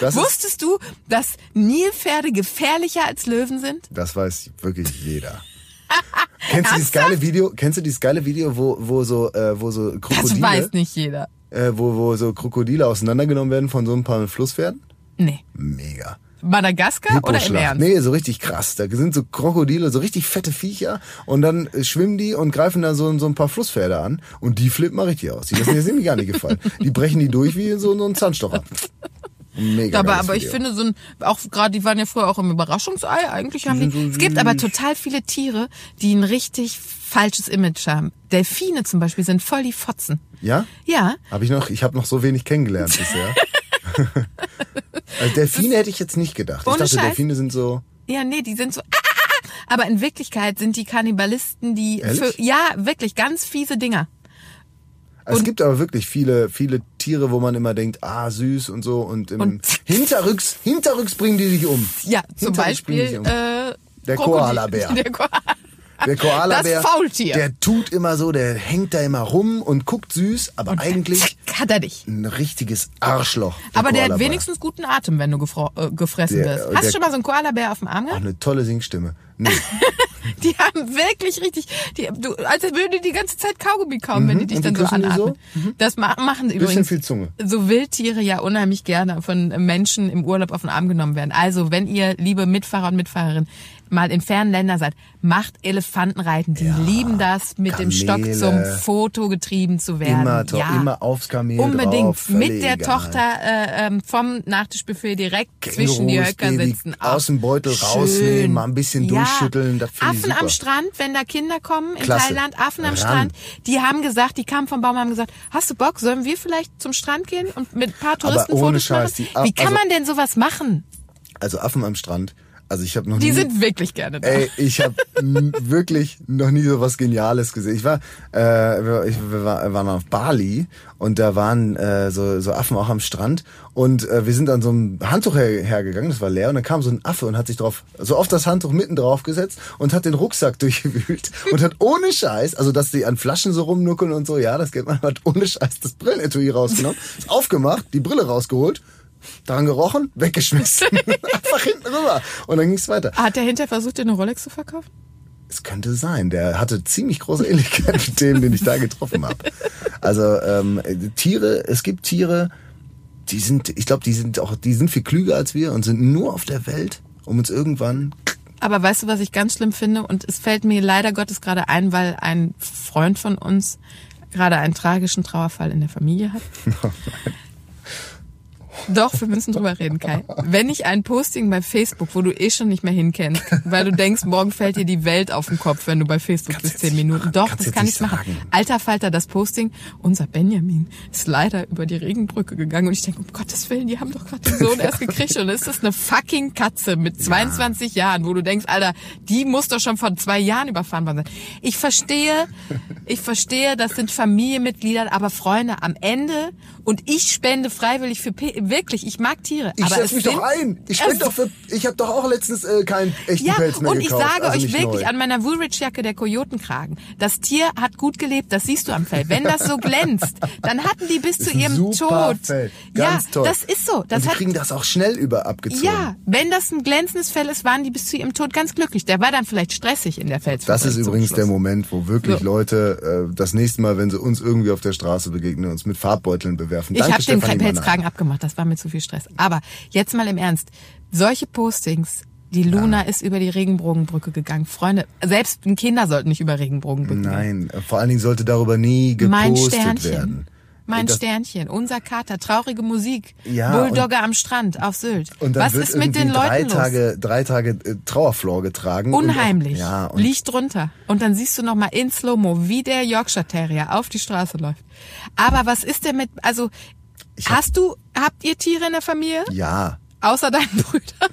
Speaker 3: Das,
Speaker 1: Wusstest du, dass Nilpferde gefährlicher als Löwen sind?
Speaker 3: das weiß wirklich jeder. Kennst du dieses geile Video? Kennst du dieses geile Video, wo wo so äh, wo so
Speaker 1: Das
Speaker 3: Krokodile,
Speaker 1: weiß nicht jeder.
Speaker 3: äh, wo wo so Krokodile auseinandergenommen werden von so ein paar Flusspferden?
Speaker 1: Nee.
Speaker 3: Mega.
Speaker 1: Madagaskar oder im. Ernst?
Speaker 3: Nee, so richtig krass. Da sind so Krokodile, so richtig fette Viecher und dann äh, schwimmen die und greifen da so, so ein paar Flusspferde an und die flippen mal richtig aus. Die lassen mir sind gar nicht gefallen. Die brechen die durch wie so, so ein Zahnstocher. Mega
Speaker 1: aber, aber ich
Speaker 3: Video.
Speaker 1: finde so ein, auch gerade, die waren ja früher auch im Überraschungsei, eigentlich haben die,
Speaker 3: so
Speaker 1: es gibt aber total viele Tiere, die ein richtig falsches Image haben. Delfine zum Beispiel sind voll die Fotzen.
Speaker 3: Ja?
Speaker 1: Ja,
Speaker 3: Habe ich noch, ich habe noch so wenig kennengelernt bisher. also Delfine hätte ich jetzt nicht gedacht. Ich dachte,
Speaker 1: Scheiß.
Speaker 3: Delfine sind so.
Speaker 1: Ja, nee, die sind so. Ah, ah, ah. Aber in Wirklichkeit sind die Kannibalisten, die für, ja wirklich ganz fiese Dinger.
Speaker 3: Es
Speaker 1: Und-
Speaker 3: gibt aber wirklich viele, viele Tiere, wo man immer denkt, ah, süß und so. Und, im
Speaker 1: Und-
Speaker 3: hinterrücks, hinterrücks bringen die sich um.
Speaker 1: Ja, zum Beispiel
Speaker 3: um.
Speaker 1: äh,
Speaker 3: Der
Speaker 1: Krokodil.
Speaker 3: Koalabär.
Speaker 1: Der Koala.
Speaker 3: Der Koalabär,
Speaker 1: Das Faultier.
Speaker 3: der tut immer so, der hängt da immer rum und guckt süß, aber eigentlich
Speaker 1: Zack, hat er dich.
Speaker 3: ein richtiges Arschloch.
Speaker 1: Aber der hat wenigstens guten Atem, wenn du äh, gefressen
Speaker 3: Der-
Speaker 1: wirst.
Speaker 3: der-
Speaker 1: Hast du schon mal so einen Koalabär auf dem Arm gehabt?
Speaker 3: eine tolle Singstimme. Nee.
Speaker 1: Die haben wirklich richtig, die, du, als würden die die ganze Zeit Kaugummi kauen, wenn die dich
Speaker 3: Mhm. Und
Speaker 1: dann so
Speaker 3: die so?
Speaker 1: anatmen. Das ma machen sie
Speaker 3: Bisschen
Speaker 1: übrigens.
Speaker 3: viel Zunge.
Speaker 1: So Wildtiere ja unheimlich gerne von Menschen im Urlaub auf den Arm genommen werden. Also, wenn ihr, liebe Mitfahrer und Mitfahrerinnen, mal in fernen Ländern seid, macht Elefantenreiten. Die lieben das, mit dem Stock
Speaker 3: Kamele.
Speaker 1: zum Foto getrieben zu werden.
Speaker 3: Immer,
Speaker 1: ja.
Speaker 3: immer aufs Kamel
Speaker 1: Unbedingt.
Speaker 3: drauf.
Speaker 1: mit der
Speaker 3: egal.
Speaker 1: Tochter äh, ähm, vom Nachtischbuffet direkt zwischen die
Speaker 3: Kängurus,
Speaker 1: Höcker
Speaker 3: Baby,
Speaker 1: sitzen.
Speaker 3: aus dem Beutel rausnehmen, mal ein bisschen durchschütteln,
Speaker 1: Affen am. Strand, wenn da Kinder kommen in
Speaker 3: Klasse.
Speaker 1: Thailand, Affen am
Speaker 3: Ran.
Speaker 1: Strand, die haben gesagt, die kamen vom Baum und haben gesagt, hast du Bock, sollen wir vielleicht zum Strand gehen und mit ein paar Touristen
Speaker 3: ohne
Speaker 1: Fotos
Speaker 3: Scheiß,
Speaker 1: machen? Wie kann
Speaker 3: also-
Speaker 1: man denn sowas machen?
Speaker 3: Also Affen am Strand. Also ich habe noch
Speaker 1: Die
Speaker 3: nie.
Speaker 1: sind wirklich gerne da.
Speaker 3: Ey, ich habe wirklich noch nie so was Geniales gesehen. Ich war, äh, wir, ich, wir war- waren auf Bali und da waren äh, so, so Affen auch am Strand und äh, wir sind an so einem Handtuch her, hergegangen, das war leer und dann kam so ein Affe und hat sich drauf, so auf das Handtuch mitten drauf gesetzt und hat den Rucksack durchgewühlt und hat ohne Scheiß, also dass die an Flaschen so rumnuckeln und so, ja, das geht man, hat ohne Scheiß das Brillenetui rausgenommen, ist aufgemacht, die Brille rausgeholt, daran gerochen, weggeschmissen, einfach hinten rüber und dann ging's weiter.
Speaker 1: Hat der hinterher versucht, dir eine Rolex zu verkaufen?
Speaker 3: Es könnte sein. Der hatte ziemlich große Ähnlichkeit mit dem, den ich da getroffen habe. Also ähm, Tiere, es gibt Tiere, die sind, ich glaube, die sind auch, die sind viel klüger als wir und sind nur auf der Welt, um uns irgendwann.
Speaker 1: Aber weißt du, was ich ganz schlimm finde? Und es fällt mir leider Gottes gerade ein, weil ein Freund von uns gerade einen tragischen Trauerfall in der Familie hat. Doch, wir müssen drüber reden, Kai. Wenn ich ein Posting bei Facebook, wo du eh schon nicht mehr hinkennst, weil du denkst, morgen fällt dir die Welt auf den Kopf, wenn du bei Facebook
Speaker 3: Kannst
Speaker 1: bist, zehn Minuten.
Speaker 3: machen.
Speaker 1: Doch, das kann ich machen.
Speaker 3: sagen.
Speaker 1: Alter Falter, das Posting, unser Benjamin ist leider über die Regenbrücke gegangen und ich denke, um Gottes Willen, die haben doch gerade den Sohn erst gekriegt und es ist eine fucking Katze mit 22 Jahren, wo du denkst, Alter, die muss doch schon vor zwei Jahren überfahren worden sein. Ich verstehe, ich verstehe, das sind Familienmitglieder, aber Freunde, am Ende und ich spende freiwillig für P wirklich, ich mag Tiere,
Speaker 3: Ich
Speaker 1: aber
Speaker 3: setz
Speaker 1: es
Speaker 3: mich doch ein. Ich
Speaker 1: es
Speaker 3: spend doch für. Ich habe doch auch letztens äh, keinen echten
Speaker 1: ja,
Speaker 3: Pelz mehr
Speaker 1: und ich
Speaker 3: gekauft.
Speaker 1: sage
Speaker 3: also
Speaker 1: euch wirklich
Speaker 3: neu.
Speaker 1: an meiner Woolrich-Jacke der Kojotenkragen, das Tier hat gut gelebt, das siehst du am Fell. Wenn das so glänzt, dann hatten die bis zu ihrem
Speaker 3: super
Speaker 1: Tod.
Speaker 3: Fell. Ganz
Speaker 1: ja,
Speaker 3: toll.
Speaker 1: das ist so. Das
Speaker 3: und die
Speaker 1: hat,
Speaker 3: kriegen das auch schnell über abgezogen.
Speaker 1: ja, wenn das ein glänzendes Fell ist, waren die bis zu ihrem Tod ganz glücklich. Der war dann vielleicht stressig in der Felsfabrik.
Speaker 3: Das ist übrigens der Moment, wo wirklich
Speaker 1: So.
Speaker 3: Leute äh, das nächste Mal, wenn sie uns irgendwie auf der Straße begegnen, uns mit Farbbeuteln bewerfen.
Speaker 1: Ich habe den Pelzkragen abgemacht, das war mir zu viel Stress. Aber jetzt mal im Ernst. Solche Postings, die Luna ist über die Regenbogenbrücke gegangen. Freunde, selbst Kinder sollten nicht über Regenbogenbrücken gehen.
Speaker 3: Nein, vor allen Dingen sollte darüber nie gepostet werden.
Speaker 1: Mein
Speaker 3: Das-
Speaker 1: Sternchen, unser Kater, traurige Musik,
Speaker 3: Ja,
Speaker 1: Bulldogger am Strand auf Sylt.
Speaker 3: Und dann
Speaker 1: Was
Speaker 3: wird
Speaker 1: ist mit den
Speaker 3: irgendwie drei
Speaker 1: Leuten
Speaker 3: Tage, drei Tage äh, Trauerflor getragen. und
Speaker 1: Unheimlich.
Speaker 3: Auch, ja, und
Speaker 1: Liegt drunter. Und dann siehst du noch mal in Slow-Mo, wie der Yorkshire Terrier auf die Straße läuft. Aber was ist denn mit, also,
Speaker 3: hab-
Speaker 1: hast du, habt ihr Tiere in der Familie?
Speaker 3: ja.
Speaker 1: Außer deinen Brüdern?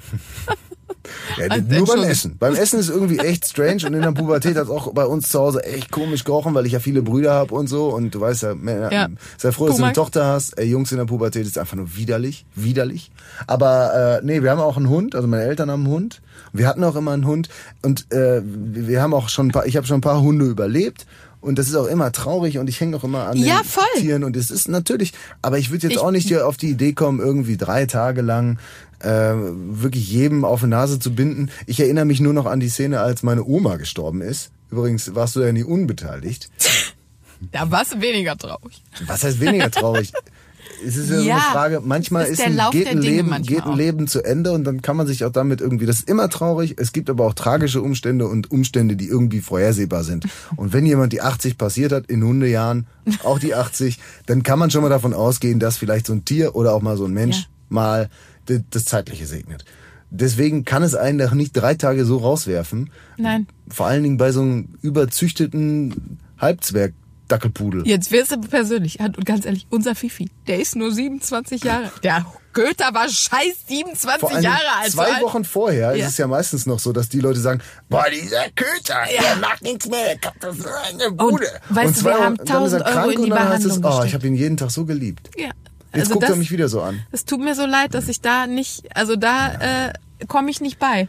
Speaker 3: Ja,
Speaker 1: Also,
Speaker 3: nur beim. Essen. Beim Essen ist irgendwie echt strange und in der Pubertät hat es auch bei uns zu Hause echt komisch gerochen, weil ich ja viele Brüder habe und so und du weißt ja, Männer-
Speaker 1: Ja.
Speaker 3: sei froh, dass du eine
Speaker 1: Pumak.
Speaker 3: Tochter hast. Ey, Jungs in der Pubertät ist einfach nur widerlich, widerlich. Aber äh, nee, wir haben auch einen Hund, also meine Eltern haben einen Hund. Wir hatten auch immer einen Hund und äh, wir haben auch schon ein paar, ich habe schon ein paar Hunde überlebt. Und das ist auch immer traurig und ich hänge auch immer an
Speaker 1: Ja,
Speaker 3: den
Speaker 1: voll.
Speaker 3: Tieren und es ist natürlich, aber ich würde jetzt
Speaker 1: Ich-
Speaker 3: auch nicht hier auf die Idee kommen, irgendwie drei Tage lang äh, wirklich jedem auf die Nase zu binden. Ich erinnere mich nur noch an die Szene, als meine Oma gestorben ist. Übrigens warst du ja nie unbeteiligt.
Speaker 1: Da warst du weniger traurig.
Speaker 3: Was heißt weniger traurig? Es ist ja, so
Speaker 1: Ja,
Speaker 3: eine Frage, manchmal
Speaker 1: ist
Speaker 3: ist ein, geht, ein Leben, geht ein. Leben zu Ende und dann kann man sich auch damit irgendwie, das ist immer traurig, es gibt aber auch tragische Umstände und Umstände, die irgendwie vorhersehbar sind. Und wenn jemand die 80 passiert hat in Hundejahren, auch die 80, dann kann man schon mal davon ausgehen, dass vielleicht so ein Tier oder auch mal so ein Mensch mal d- das Zeitliche segnet. Deswegen kann es einen doch nicht drei Tage so rauswerfen.
Speaker 1: Nein.
Speaker 3: Vor allen Dingen bei so einem überzüchteten Halbzwerg-Dackelpudel.
Speaker 1: Jetzt wirst du persönlich. Und ganz ehrlich, unser Fifi, der ist nur 27 Jahre. Der Goethe war scheiß 27
Speaker 3: Vor allen Dingen
Speaker 1: Jahre alt.
Speaker 3: zwei
Speaker 1: alt-
Speaker 3: Wochen vorher
Speaker 1: Ja.
Speaker 3: ist es ja meistens noch so, dass die Leute sagen, boah, dieser Köter, der macht nichts mehr, hat das eine Bude.
Speaker 1: weißt du, wir haben
Speaker 3: Wochen- dann ist er
Speaker 1: 1000 Euro in
Speaker 3: und
Speaker 1: die
Speaker 3: dann heißt es,
Speaker 1: Behandlung
Speaker 3: oh, ich habe ihn jeden Tag so geliebt.
Speaker 1: Ja.
Speaker 3: Jetzt
Speaker 1: Also
Speaker 3: guckt er
Speaker 1: das-
Speaker 3: mich wieder so an.
Speaker 1: Es tut mir so leid, dass ich da nicht, also da äh, komme ich nicht bei.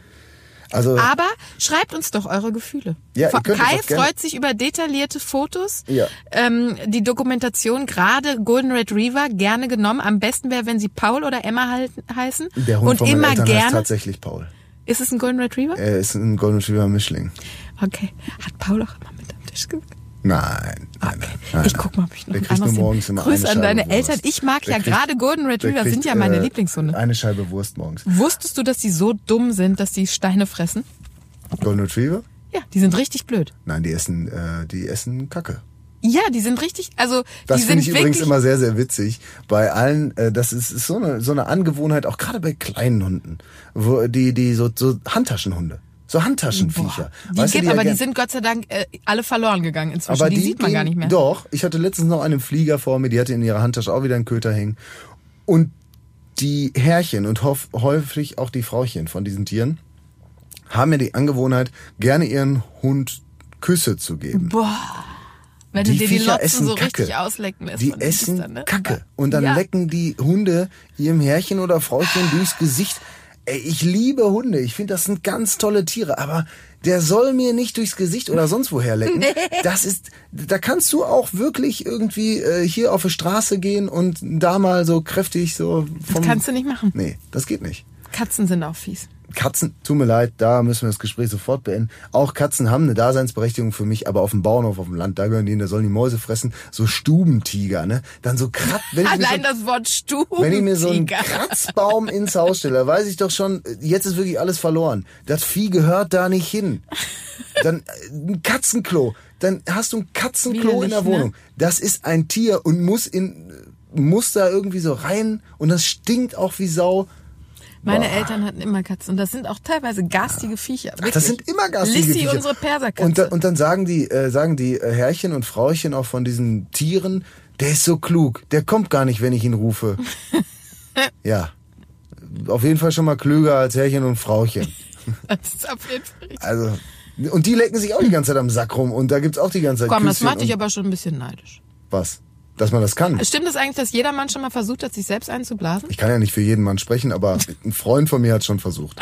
Speaker 3: Also,
Speaker 1: Aber schreibt uns doch eure Gefühle.
Speaker 3: Ja,
Speaker 1: Kai freut sich über detaillierte Fotos.
Speaker 3: Ja.
Speaker 1: Ähm, die Dokumentation, gerade Golden Retriever, gerne genommen. Am besten wäre, wenn sie Paul oder Emma halten, heißen.
Speaker 3: der Hund
Speaker 1: Und
Speaker 3: von
Speaker 1: immer
Speaker 3: Eltern heißt
Speaker 1: gerne.
Speaker 3: tatsächlich Paul.
Speaker 1: Ist es ein Golden Retriever?
Speaker 3: Er ist ein Golden Retriever Mischling.
Speaker 1: Okay. Hat Paul auch immer mit am Tisch gesessen?
Speaker 3: Nein, nein,
Speaker 1: Okay.
Speaker 3: nein,
Speaker 1: ich guck mal, ob ich noch
Speaker 3: Der
Speaker 1: ein
Speaker 3: kriegt nur
Speaker 1: anderes
Speaker 3: morgens immer eine
Speaker 1: an deine
Speaker 3: Scheibe
Speaker 1: Eltern.
Speaker 3: Wurst.
Speaker 1: Ich mag
Speaker 3: Der
Speaker 1: ja
Speaker 3: kriegt-
Speaker 1: gerade Golden Retriever,
Speaker 3: kriegt,
Speaker 1: sind ja meine
Speaker 3: äh,
Speaker 1: Lieblingshunde.
Speaker 3: Eine Scheibe Wurst morgens.
Speaker 1: Wusstest du, dass die so dumm sind, dass die Steine fressen?
Speaker 3: Golden Retriever?
Speaker 1: Ja, die sind richtig blöd.
Speaker 3: Nein, die essen, äh, die essen Kacke.
Speaker 1: Ja, die sind richtig, also
Speaker 3: Das
Speaker 1: die
Speaker 3: finde
Speaker 1: sind
Speaker 3: ich übrigens immer sehr, sehr witzig. Bei allen, äh, das ist, ist so, eine, so eine Angewohnheit, auch gerade bei kleinen Hunden, wo die, die so, so Handtaschenhunde, so Handtaschenviecher.
Speaker 1: Die
Speaker 3: Weißt du,
Speaker 1: gibt, aber
Speaker 3: ja
Speaker 1: die sind Gott sei Dank äh, alle verloren gegangen inzwischen.
Speaker 3: aber
Speaker 1: die, sieht man
Speaker 3: gehen-
Speaker 1: gar nicht mehr.
Speaker 3: Doch, ich hatte letztens noch einen Flieger vor mir, die hatte in ihrer Handtasche auch wieder einen Köter hängen. Und die Herrchen und häufig auch die Frauchen von diesen Tieren haben ja die Angewohnheit, gerne ihren Hund Küsse zu geben.
Speaker 1: Boah. Wenn du
Speaker 3: Die
Speaker 1: dir die Lotzen
Speaker 3: essen
Speaker 1: so
Speaker 3: Kacke.
Speaker 1: richtig auslecken lässt.
Speaker 3: Die essen
Speaker 1: Biestern, ne?
Speaker 3: Kacke. Und dann
Speaker 1: Ja.
Speaker 3: lecken die Hunde ihrem Herrchen oder Frauchen durchs Gesicht. Ey, ich liebe Hunde. Ich finde, das sind ganz tolle Tiere. Aber der soll mir nicht durchs Gesicht oder sonst woher lecken. Das ist, da kannst du auch wirklich irgendwie äh, hier auf die Straße gehen und da mal so kräftig so vom...
Speaker 1: Das kannst du nicht machen.
Speaker 3: Nee, das geht nicht.
Speaker 1: Katzen sind auch fies.
Speaker 3: Katzen, tut mir leid, da müssen wir das Gespräch sofort beenden. Auch Katzen haben eine Daseinsberechtigung für mich, aber auf dem Bauernhof, auf dem Land, da gehören die hin, da sollen die Mäuse fressen. So Stubentiger, ne? Dann so Kratz,
Speaker 1: Allein
Speaker 3: so,
Speaker 1: das Wort Stuben.
Speaker 3: wenn ich mir so einen Kratzbaum ins Haus stelle, da weiß ich doch schon, jetzt ist wirklich alles verloren. Das Vieh gehört da nicht hin. Dann äh, ein Katzenklo, dann hast du ein Katzenklo in der
Speaker 1: Widerlich,
Speaker 3: Wohnung.
Speaker 1: ne?
Speaker 3: Das ist ein Tier und muss in muss da irgendwie so rein und das stinkt auch wie Sau.
Speaker 1: Meine
Speaker 3: Boah.
Speaker 1: Eltern hatten immer Katzen und das sind auch teilweise garstige Viecher.
Speaker 3: Ach, das sind immer garstige
Speaker 1: Lissy,
Speaker 3: Viecher.
Speaker 1: unsere Perserkatze.
Speaker 3: Und, da, und dann sagen die, äh, sagen die äh, Herrchen und Frauchen auch von diesen Tieren, der ist so klug, der kommt gar nicht, wenn ich ihn rufe. ja. Auf jeden Fall schon mal klüger als Herrchen und Frauchen.
Speaker 1: das ist auf jeden Fall richtig.
Speaker 3: Also, und die lecken sich auch die ganze Zeit am Sack rum und da gibt's auch die ganze Zeit
Speaker 1: Komm, das
Speaker 3: Küsschen
Speaker 1: macht dich aber schon ein bisschen neidisch.
Speaker 3: Was? Dass man das kann.
Speaker 1: Stimmt es eigentlich, dass jeder Mann schon mal versucht hat, sich selbst einzublasen?
Speaker 3: Ich kann ja nicht für jeden Mann sprechen, aber ein Freund von mir hat schon versucht.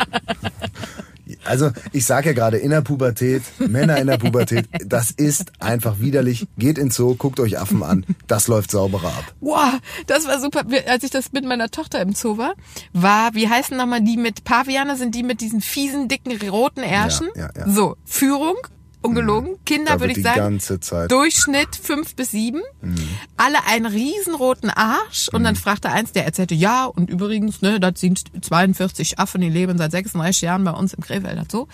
Speaker 3: Also ich sage ja gerade, in der Pubertät, Männer in der Pubertät, das ist einfach widerlich. Geht ins Zoo, guckt euch Affen an. Das läuft sauberer ab.
Speaker 1: Wow, das war super. Als ich das mit meiner Tochter im Zoo war, war, wie heißen nochmal die mit Paviane, sind die mit diesen fiesen, dicken, roten Ärschen?
Speaker 3: Ja, ja, ja.
Speaker 1: So, Führung, ungelogen. Kinder
Speaker 3: Da
Speaker 1: würde ich sagen.
Speaker 3: ganze Zeit.
Speaker 1: Durchschnitt fünf bis sieben. Alle einen riesenroten Arsch. Und dann fragte eins, der erzählte, ja, und übrigens, ne, das sind 42 Affen, die leben seit 36 Jahren bei uns im Krefelder Zoo.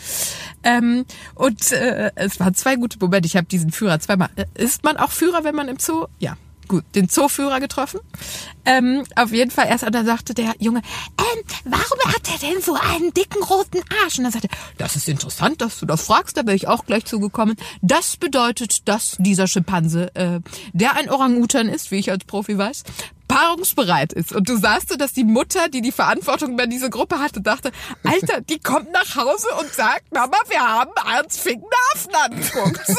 Speaker 1: Ähm, und äh, es waren zwei gute Momente. Ich habe diesen Führer zweimal. Äh, Ist man auch Führer, wenn man im Zoo? Ja. Gut, den Zooführer getroffen. Ähm, auf jeden Fall erst, und dann sagte der Junge, ähm, warum hat er denn so einen dicken roten Arsch? Und dann sagte das ist interessant, dass du das fragst, da wäre ich auch gleich zugekommen. Das bedeutet, dass dieser Schimpanse, äh, der ein Orangutan ist, wie ich als Profi weiß, paarungsbereit ist. Und du sahst so, dass die Mutter, die die Verantwortung über diese Gruppe hatte, dachte, Alter, die kommt nach Hause und sagt, Mama, wir haben Ernst Ficken Affen angeguckt. So.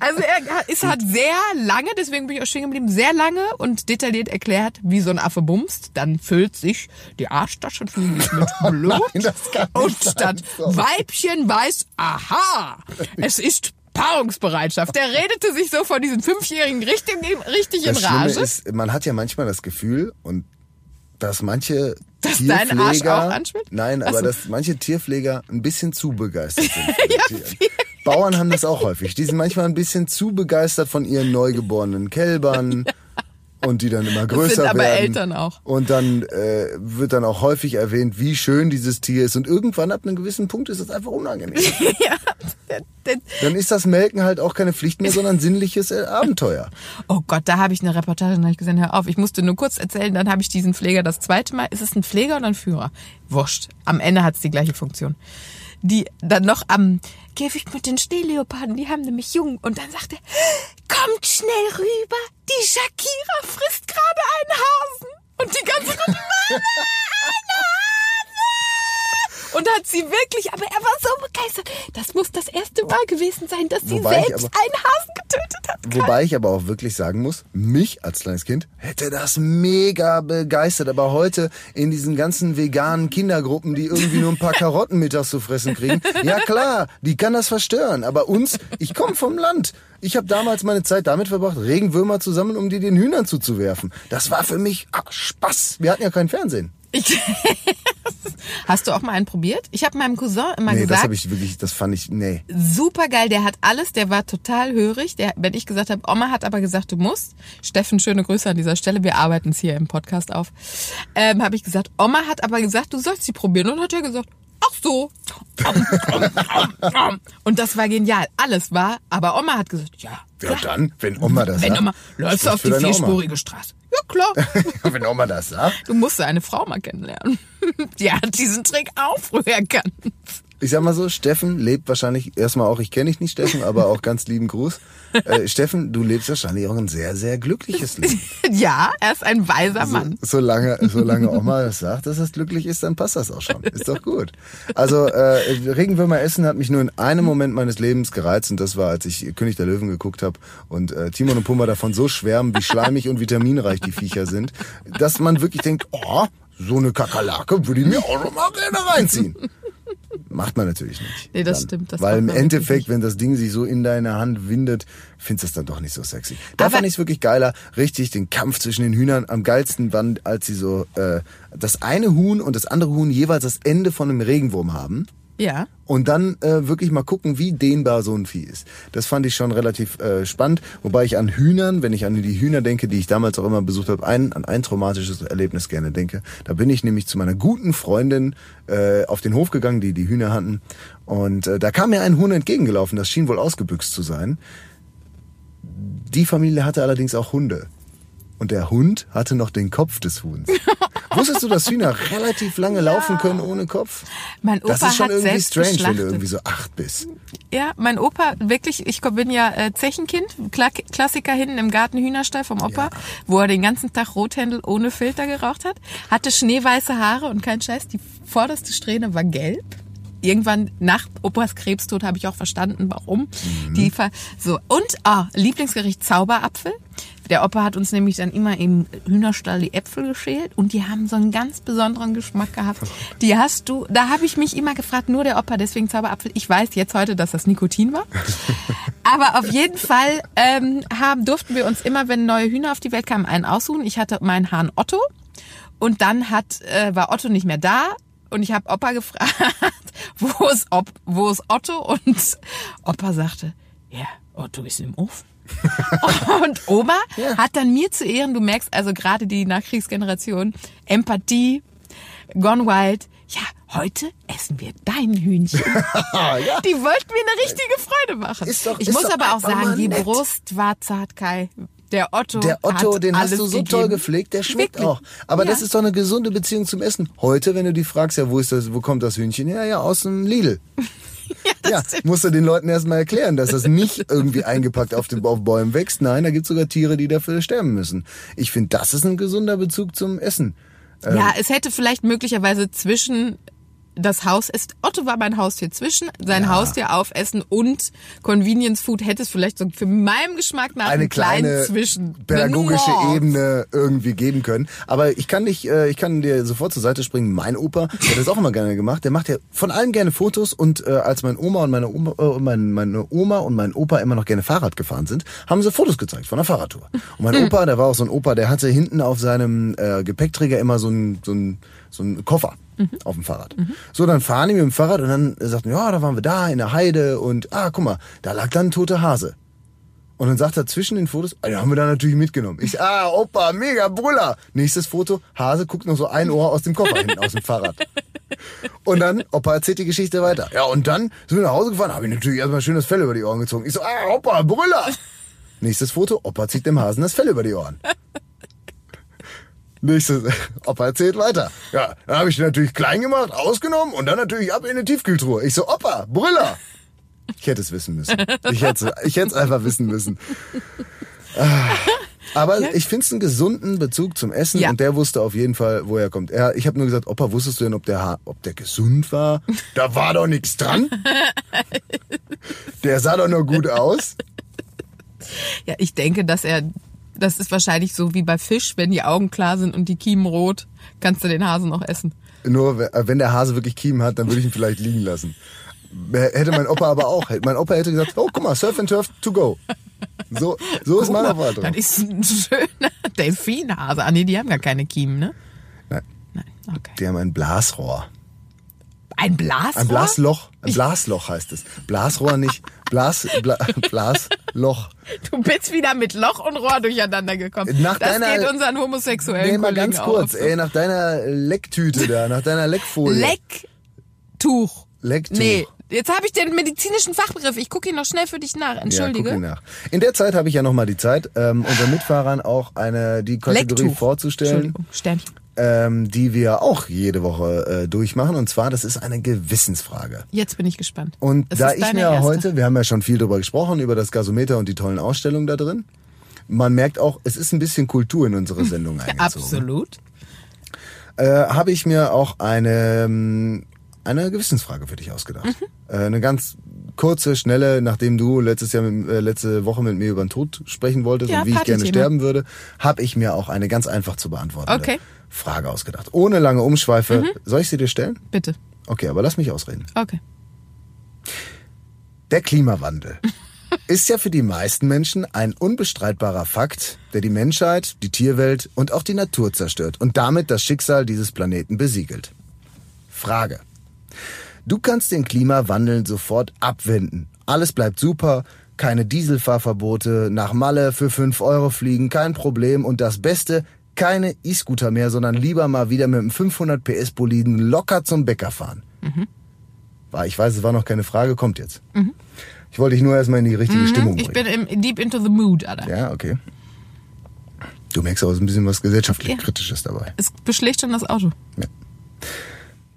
Speaker 1: Also er ist halt sehr lange, deswegen bin ich auch stehen geblieben, sehr lange und detailliert erklärt, wie so ein Affe bumst. Dann füllt sich die Arschtasche mit Blut.
Speaker 3: Nein,
Speaker 1: und statt. Weibchen weiß, aha, es ist Paarungsbereitschaft. Der redete sich so von diesen Fünfjährigen richtig, richtig in
Speaker 3: Das Schlimme
Speaker 1: Rage.
Speaker 3: ist, man hat ja manchmal das Gefühl und dass manche
Speaker 1: Dass dein
Speaker 3: Tierpfleger,
Speaker 1: Arsch auch anschwillt?
Speaker 3: nein, aber
Speaker 1: so.
Speaker 3: dass manche Tierpfleger ein bisschen zu begeistert sind. von den Tieren. Bauern haben das auch häufig. Die sind manchmal ein bisschen zu begeistert von ihren neugeborenen Kälbern und die dann immer größer
Speaker 1: das sind aber
Speaker 3: werden.
Speaker 1: Eltern auch.
Speaker 3: Und dann äh, wird dann auch häufig erwähnt, wie schön dieses Tier ist. Und irgendwann ab einem gewissen Punkt ist es einfach unangenehm.
Speaker 1: ja,
Speaker 3: Dann ist das Melken halt auch keine Pflicht mehr, sondern sinnliches äh, Abenteuer.
Speaker 1: Oh Gott, da habe ich eine Reportage noch gesehen. Hör auf, ich musste nur kurz erzählen, dann habe ich diesen Pfleger das zweite Mal. Ist es ein Pfleger oder ein Führer? Wurscht. Am Ende hat es die gleiche Funktion. Die dann noch am Käfig mit den Schneeleoparden, die haben nämlich Jungen. Und dann sagt er, kommt schnell rüber, die Shakira frisst gerade einen Hasen. Und die ganze Runde, Mama, ein Hase! Und hat sie wirklich, aber er war so begeistert. Das muss das erste Mal gewesen sein, dass sie
Speaker 3: Wobei
Speaker 1: selbst
Speaker 3: aber-
Speaker 1: einen Hasen getötet hat.
Speaker 3: Wobei ich aber auch wirklich sagen muss, mich als kleines Kind hätte das mega begeistert. Aber heute in diesen ganzen veganen Kindergruppen, die irgendwie nur ein paar Karotten mittags zu fressen kriegen, ja klar, die kann das verstören. Aber uns, ich komme vom Land. Ich habe damals meine Zeit damit verbracht, Regenwürmer zu sammeln, um die den Hühnern zuzuwerfen. Das war für mich ah, Spaß. Wir hatten ja kein Fernsehen.
Speaker 1: Ich, Hast du auch mal einen probiert? Ich habe meinem Cousin immer
Speaker 3: Nee, das
Speaker 1: gesagt,
Speaker 3: habe ich wirklich, das fand ich, nee.
Speaker 1: super geil, der hat alles, der war total hörig. Der, wenn ich gesagt habe, Oma hat aber gesagt, du musst. Steffen, schöne Grüße an dieser Stelle, wir arbeiten es hier im Podcast auf. Ähm, habe ich gesagt, Oma hat aber gesagt, du sollst sie probieren. Und hat er gesagt, ach so. Und das war genial. Alles war, aber Oma hat gesagt, ja.
Speaker 3: Ja, dann, wenn Oma das
Speaker 1: Wenn. Oma, läufst
Speaker 3: das
Speaker 1: auf die vierspurige Straße. Ja, klar.
Speaker 3: wenn Oma das sagt.
Speaker 1: Du musst eine Frau mal kennenlernen. Die hat diesen Trick auch früher erkannt.
Speaker 3: Ich sag mal so, Steffen lebt wahrscheinlich, erstmal auch, ich kenne dich nicht, Steffen, aber auch ganz lieben Gruß. Äh, Steffen, du lebst wahrscheinlich auch ein sehr, sehr glückliches Leben.
Speaker 1: Ja, er ist ein weiser Mann.
Speaker 3: So, solange, solange Oma das sagt, dass es glücklich ist, dann passt das auch schon. Ist doch gut. Also äh, Regenwürmer essen hat mich nur in einem Moment meines Lebens gereizt und das war, als ich König der Löwen geguckt habe und äh, Timon und Pumba davon so schwärmen, wie schleimig und vitaminreich die Viecher sind, dass man wirklich denkt, oh, so eine Kakerlake würde ich mir auch noch mal gerne reinziehen. Macht man natürlich nicht.
Speaker 1: Nee, das
Speaker 3: Dann.
Speaker 1: stimmt, das
Speaker 3: Weil im Endeffekt, wenn das Ding sich so in deiner Hand windet, findest du es dann doch nicht so sexy. Da
Speaker 1: Aber-
Speaker 3: fand ich es wirklich geiler, richtig den Kampf zwischen den Hühnern am geilsten waren, als sie so äh, das eine Huhn und das andere Huhn jeweils das Ende von einem Regenwurm haben.
Speaker 1: Ja.
Speaker 3: Und dann äh, wirklich mal gucken, wie dehnbar so ein Vieh ist. Das fand ich schon relativ äh, spannend. Wobei ich an Hühnern, wenn ich an die Hühner denke, die ich damals auch immer besucht habe, ein, an ein traumatisches Erlebnis gerne denke. Da bin ich nämlich zu meiner guten Freundin äh, auf den Hof gegangen, die die Hühner hatten. Und äh, da kam mir ein Huhn entgegengelaufen, das schien wohl ausgebüxt zu sein. Die Familie hatte allerdings auch Hunde. Und der Hund hatte noch den Kopf des Huhns. Wusstest du, dass Hühner relativ lange laufen können ohne Kopf?
Speaker 1: Mein Opa
Speaker 3: Das ist schon irgendwie strange, wenn du irgendwie so acht bist.
Speaker 1: Ja, mein Opa, wirklich, ich bin ja äh, Zechenkind, Kla Klassiker hinten im Garten Hühnerstall vom Opa, wo er den ganzen Tag Rothändel ohne Filter geraucht hat, hatte schneeweiße Haare und kein Scheiß, die vorderste Strähne war gelb. Irgendwann nach Opas Krebstod habe ich auch verstanden, warum. Die ver so und ah, Lieblingsgericht Zauberapfel. Der Opa hat uns nämlich dann immer im Hühnerstall die Äpfel geschält und die haben so einen ganz besonderen Geschmack gehabt. Die hast du, da habe ich mich immer gefragt, nur der Opa, deswegen Zauberapfel. Ich weiß jetzt heute, dass das Nikotin war. Aber auf jeden Fall ähm, haben, durften wir uns immer, wenn neue Hühner auf die Welt kamen, einen aussuchen. Ich hatte meinen Hahn Otto und dann hat, äh, war Otto nicht mehr da und ich habe Opa gefragt, wo ist, Op, wo ist Otto? Und Opa sagte, ja, Otto ist im Ofen. und Oma hat dann mir zu Ehren, du merkst also gerade die Nachkriegsgeneration, Empathie, Gone Wild, ja, heute essen wir dein Hühnchen.
Speaker 3: ja.
Speaker 1: Die wollten mir eine richtige Freude machen.
Speaker 3: Ist doch-
Speaker 1: ich
Speaker 3: ist
Speaker 1: muss
Speaker 3: doch
Speaker 1: aber auch sagen, die
Speaker 3: nett.
Speaker 1: Brust war zart, Kai. Der Otto,
Speaker 3: Der Otto, den hast du so
Speaker 1: gegeben.
Speaker 3: toll gepflegt, der schmeckt
Speaker 1: Wirklich.
Speaker 3: auch. Aber
Speaker 1: Ja.
Speaker 3: das ist doch eine gesunde Beziehung zum Essen. Heute, wenn du die fragst, ja, wo ist das, wo kommt das Hühnchen? Ja, ja, aus dem Lidl. Ja, musst du den Leuten erstmal erklären, dass das nicht irgendwie eingepackt auf den auf Bäumen wächst. Nein, da gibt's sogar Tiere, die dafür sterben müssen. Ich finde, das ist ein gesunder Bezug zum Essen.
Speaker 1: Ja, es hätte vielleicht möglicherweise zwischen das Haus ist, Otto war mein Haustier zwischen sein Haustier aufessen und Convenience Food hätte es vielleicht so für meinen Geschmack nach
Speaker 3: eine kleine
Speaker 1: Zwischen.
Speaker 3: pädagogische. Ebene irgendwie geben können. Aber ich kann dich, äh, ich kann dir sofort zur Seite springen. Mein Opa, hat das auch immer gerne gemacht. Der macht ja von allem gerne Fotos und äh, als mein Oma und meine Oma, äh, mein, meine Oma und mein Opa immer noch gerne Fahrrad gefahren sind, haben sie Fotos gezeigt von der Fahrradtour. Und mein Opa, der war auch so ein Opa, der hatte hinten auf seinem äh, Gepäckträger immer so ein so ein so ein Koffer. Auf dem Fahrrad. So, dann fahren die mit dem Fahrrad und dann sagten, ja, da waren wir da in der Heide und ah, guck mal, da lag dann ein toter Hase. Und dann sagt er zwischen den Fotos, ah, den haben wir da natürlich mitgenommen. Ich, ah, Opa, mega Brüller. Nächstes Foto, Hase guckt noch so ein Ohr aus dem Koffer hinten aus dem Fahrrad. Und dann, Opa erzählt die Geschichte weiter. Ja, und dann sind wir nach Hause gefahren, habe ich natürlich erstmal schön das Fell über die Ohren gezogen. Ich so, ah, Opa, Brüller. Nächstes Foto, Opa zieht dem Hasen das Fell über die Ohren. Nächstes, Opa erzählt weiter. Ja, dann habe ich den natürlich klein gemacht, ausgenommen und dann natürlich ab in eine Tiefkühltruhe. Ich so, Opa, Brüller. Ich hätte es wissen müssen. Ich hätte ich hätte es einfach wissen müssen. Ah. Aber
Speaker 1: Ja.
Speaker 3: ich finde es einen gesunden Bezug zum Essen
Speaker 1: Ja.
Speaker 3: und der wusste auf jeden Fall, woher er kommt. Er, ich habe nur gesagt, Opa, wusstest du denn, ob der, ob der gesund war? Da war doch nichts dran. Der sah doch nur gut aus.
Speaker 1: Ja, ich denke, dass er, das ist wahrscheinlich so wie bei Fisch, wenn die Augen klar sind und die Kiemen rot, kannst du den Hasen noch essen.
Speaker 3: Nur we- wenn der Hase wirklich Kiemen hat, dann würde ich ihn vielleicht liegen lassen. Hätte mein Opa aber auch. Mein Opa hätte gesagt, oh, guck mal, Surf and Turf to go. So, so ist meine Erwartung.
Speaker 1: Das ist ein schöner Delfinhase. Ah nee, die haben gar keine Kiemen, ne?
Speaker 3: Nein,
Speaker 1: Nein, okay.
Speaker 3: die haben ein Blasrohr.
Speaker 1: Ein Blasrohr?
Speaker 3: Ein Blasloch. Ein Blasloch heißt es. Blasrohr nicht. Blas, Bla, Blasloch.
Speaker 1: Du bist wieder mit Loch und Rohr durcheinander gekommen.
Speaker 3: Nach
Speaker 1: das
Speaker 3: deiner-
Speaker 1: geht unseren homosexuellen
Speaker 3: Nee, mal
Speaker 1: Kollegen
Speaker 3: ganz kurz,
Speaker 1: auch.
Speaker 3: ey, nach deiner Lecktüte da, nach deiner Leckfolie.
Speaker 1: Lecktuch.
Speaker 3: Lecktuch.
Speaker 1: Nee, jetzt habe ich den medizinischen Fachbegriff. Ich gucke ihn noch schnell für dich nach. Entschuldige.
Speaker 3: Ja, guck ihn nach. In der Zeit habe ich ja noch mal die Zeit, ähm, unseren Mitfahrern auch eine die Kategorie
Speaker 1: Lecktuch.
Speaker 3: vorzustellen,
Speaker 1: Sternchen.
Speaker 3: Ähm, die wir auch jede Woche äh, durchmachen. Und zwar, das ist eine Gewissensfrage.
Speaker 1: Jetzt bin ich gespannt.
Speaker 3: Und
Speaker 1: Es
Speaker 3: da ich mir
Speaker 1: erste.
Speaker 3: heute, wir haben ja schon viel drüber gesprochen, über das Gasometer und die tollen Ausstellungen da drin. Man merkt auch, es ist ein bisschen Kultur in unsere Sendung eingezogen.
Speaker 1: Absolut.
Speaker 3: äh, habe ich mir auch eine, ähm, eine Gewissensfrage für dich ausgedacht.
Speaker 1: Mhm.
Speaker 3: Äh, eine ganz kurze, schnelle, nachdem du letztes Jahr, mit, äh, letzte Woche mit mir über den Tod sprechen wolltest
Speaker 1: Ja,
Speaker 3: und wie ich gerne sterben würde, habe ich mir auch eine ganz einfach zu beantwortende
Speaker 1: Okay. Mhm.
Speaker 3: Frage ausgedacht. Ohne lange Umschweife. Soll ich sie dir stellen?
Speaker 1: Bitte.
Speaker 3: Okay, aber lass mich ausreden.
Speaker 1: Okay.
Speaker 3: Der Klimawandel ist ja für die meisten Menschen ein unbestreitbarer Fakt, der die Menschheit, die Tierwelt und auch die Natur zerstört und damit das Schicksal dieses Planeten besiegelt. Frage. Du kannst den Klimawandel sofort abwenden. Alles bleibt super, keine Dieselfahrverbote, nach Malle für 5 Euro fliegen, kein Problem und das Beste, keine E-Scooter mehr, sondern lieber mal wieder mit einem 500 PS Boliden locker zum Bäcker fahren. War, ich weiß, es war noch keine Frage, kommt jetzt. Ich wollte dich nur erstmal in die richtige Stimmung
Speaker 1: Mhm. Ich
Speaker 3: bringen.
Speaker 1: bin im, deep into the mood, Alter.
Speaker 3: ja, okay. Du merkst auch, es ist ein bisschen was gesellschaftlich
Speaker 1: Ja.
Speaker 3: Kritisches dabei.
Speaker 1: Es beschlägt schon das Auto.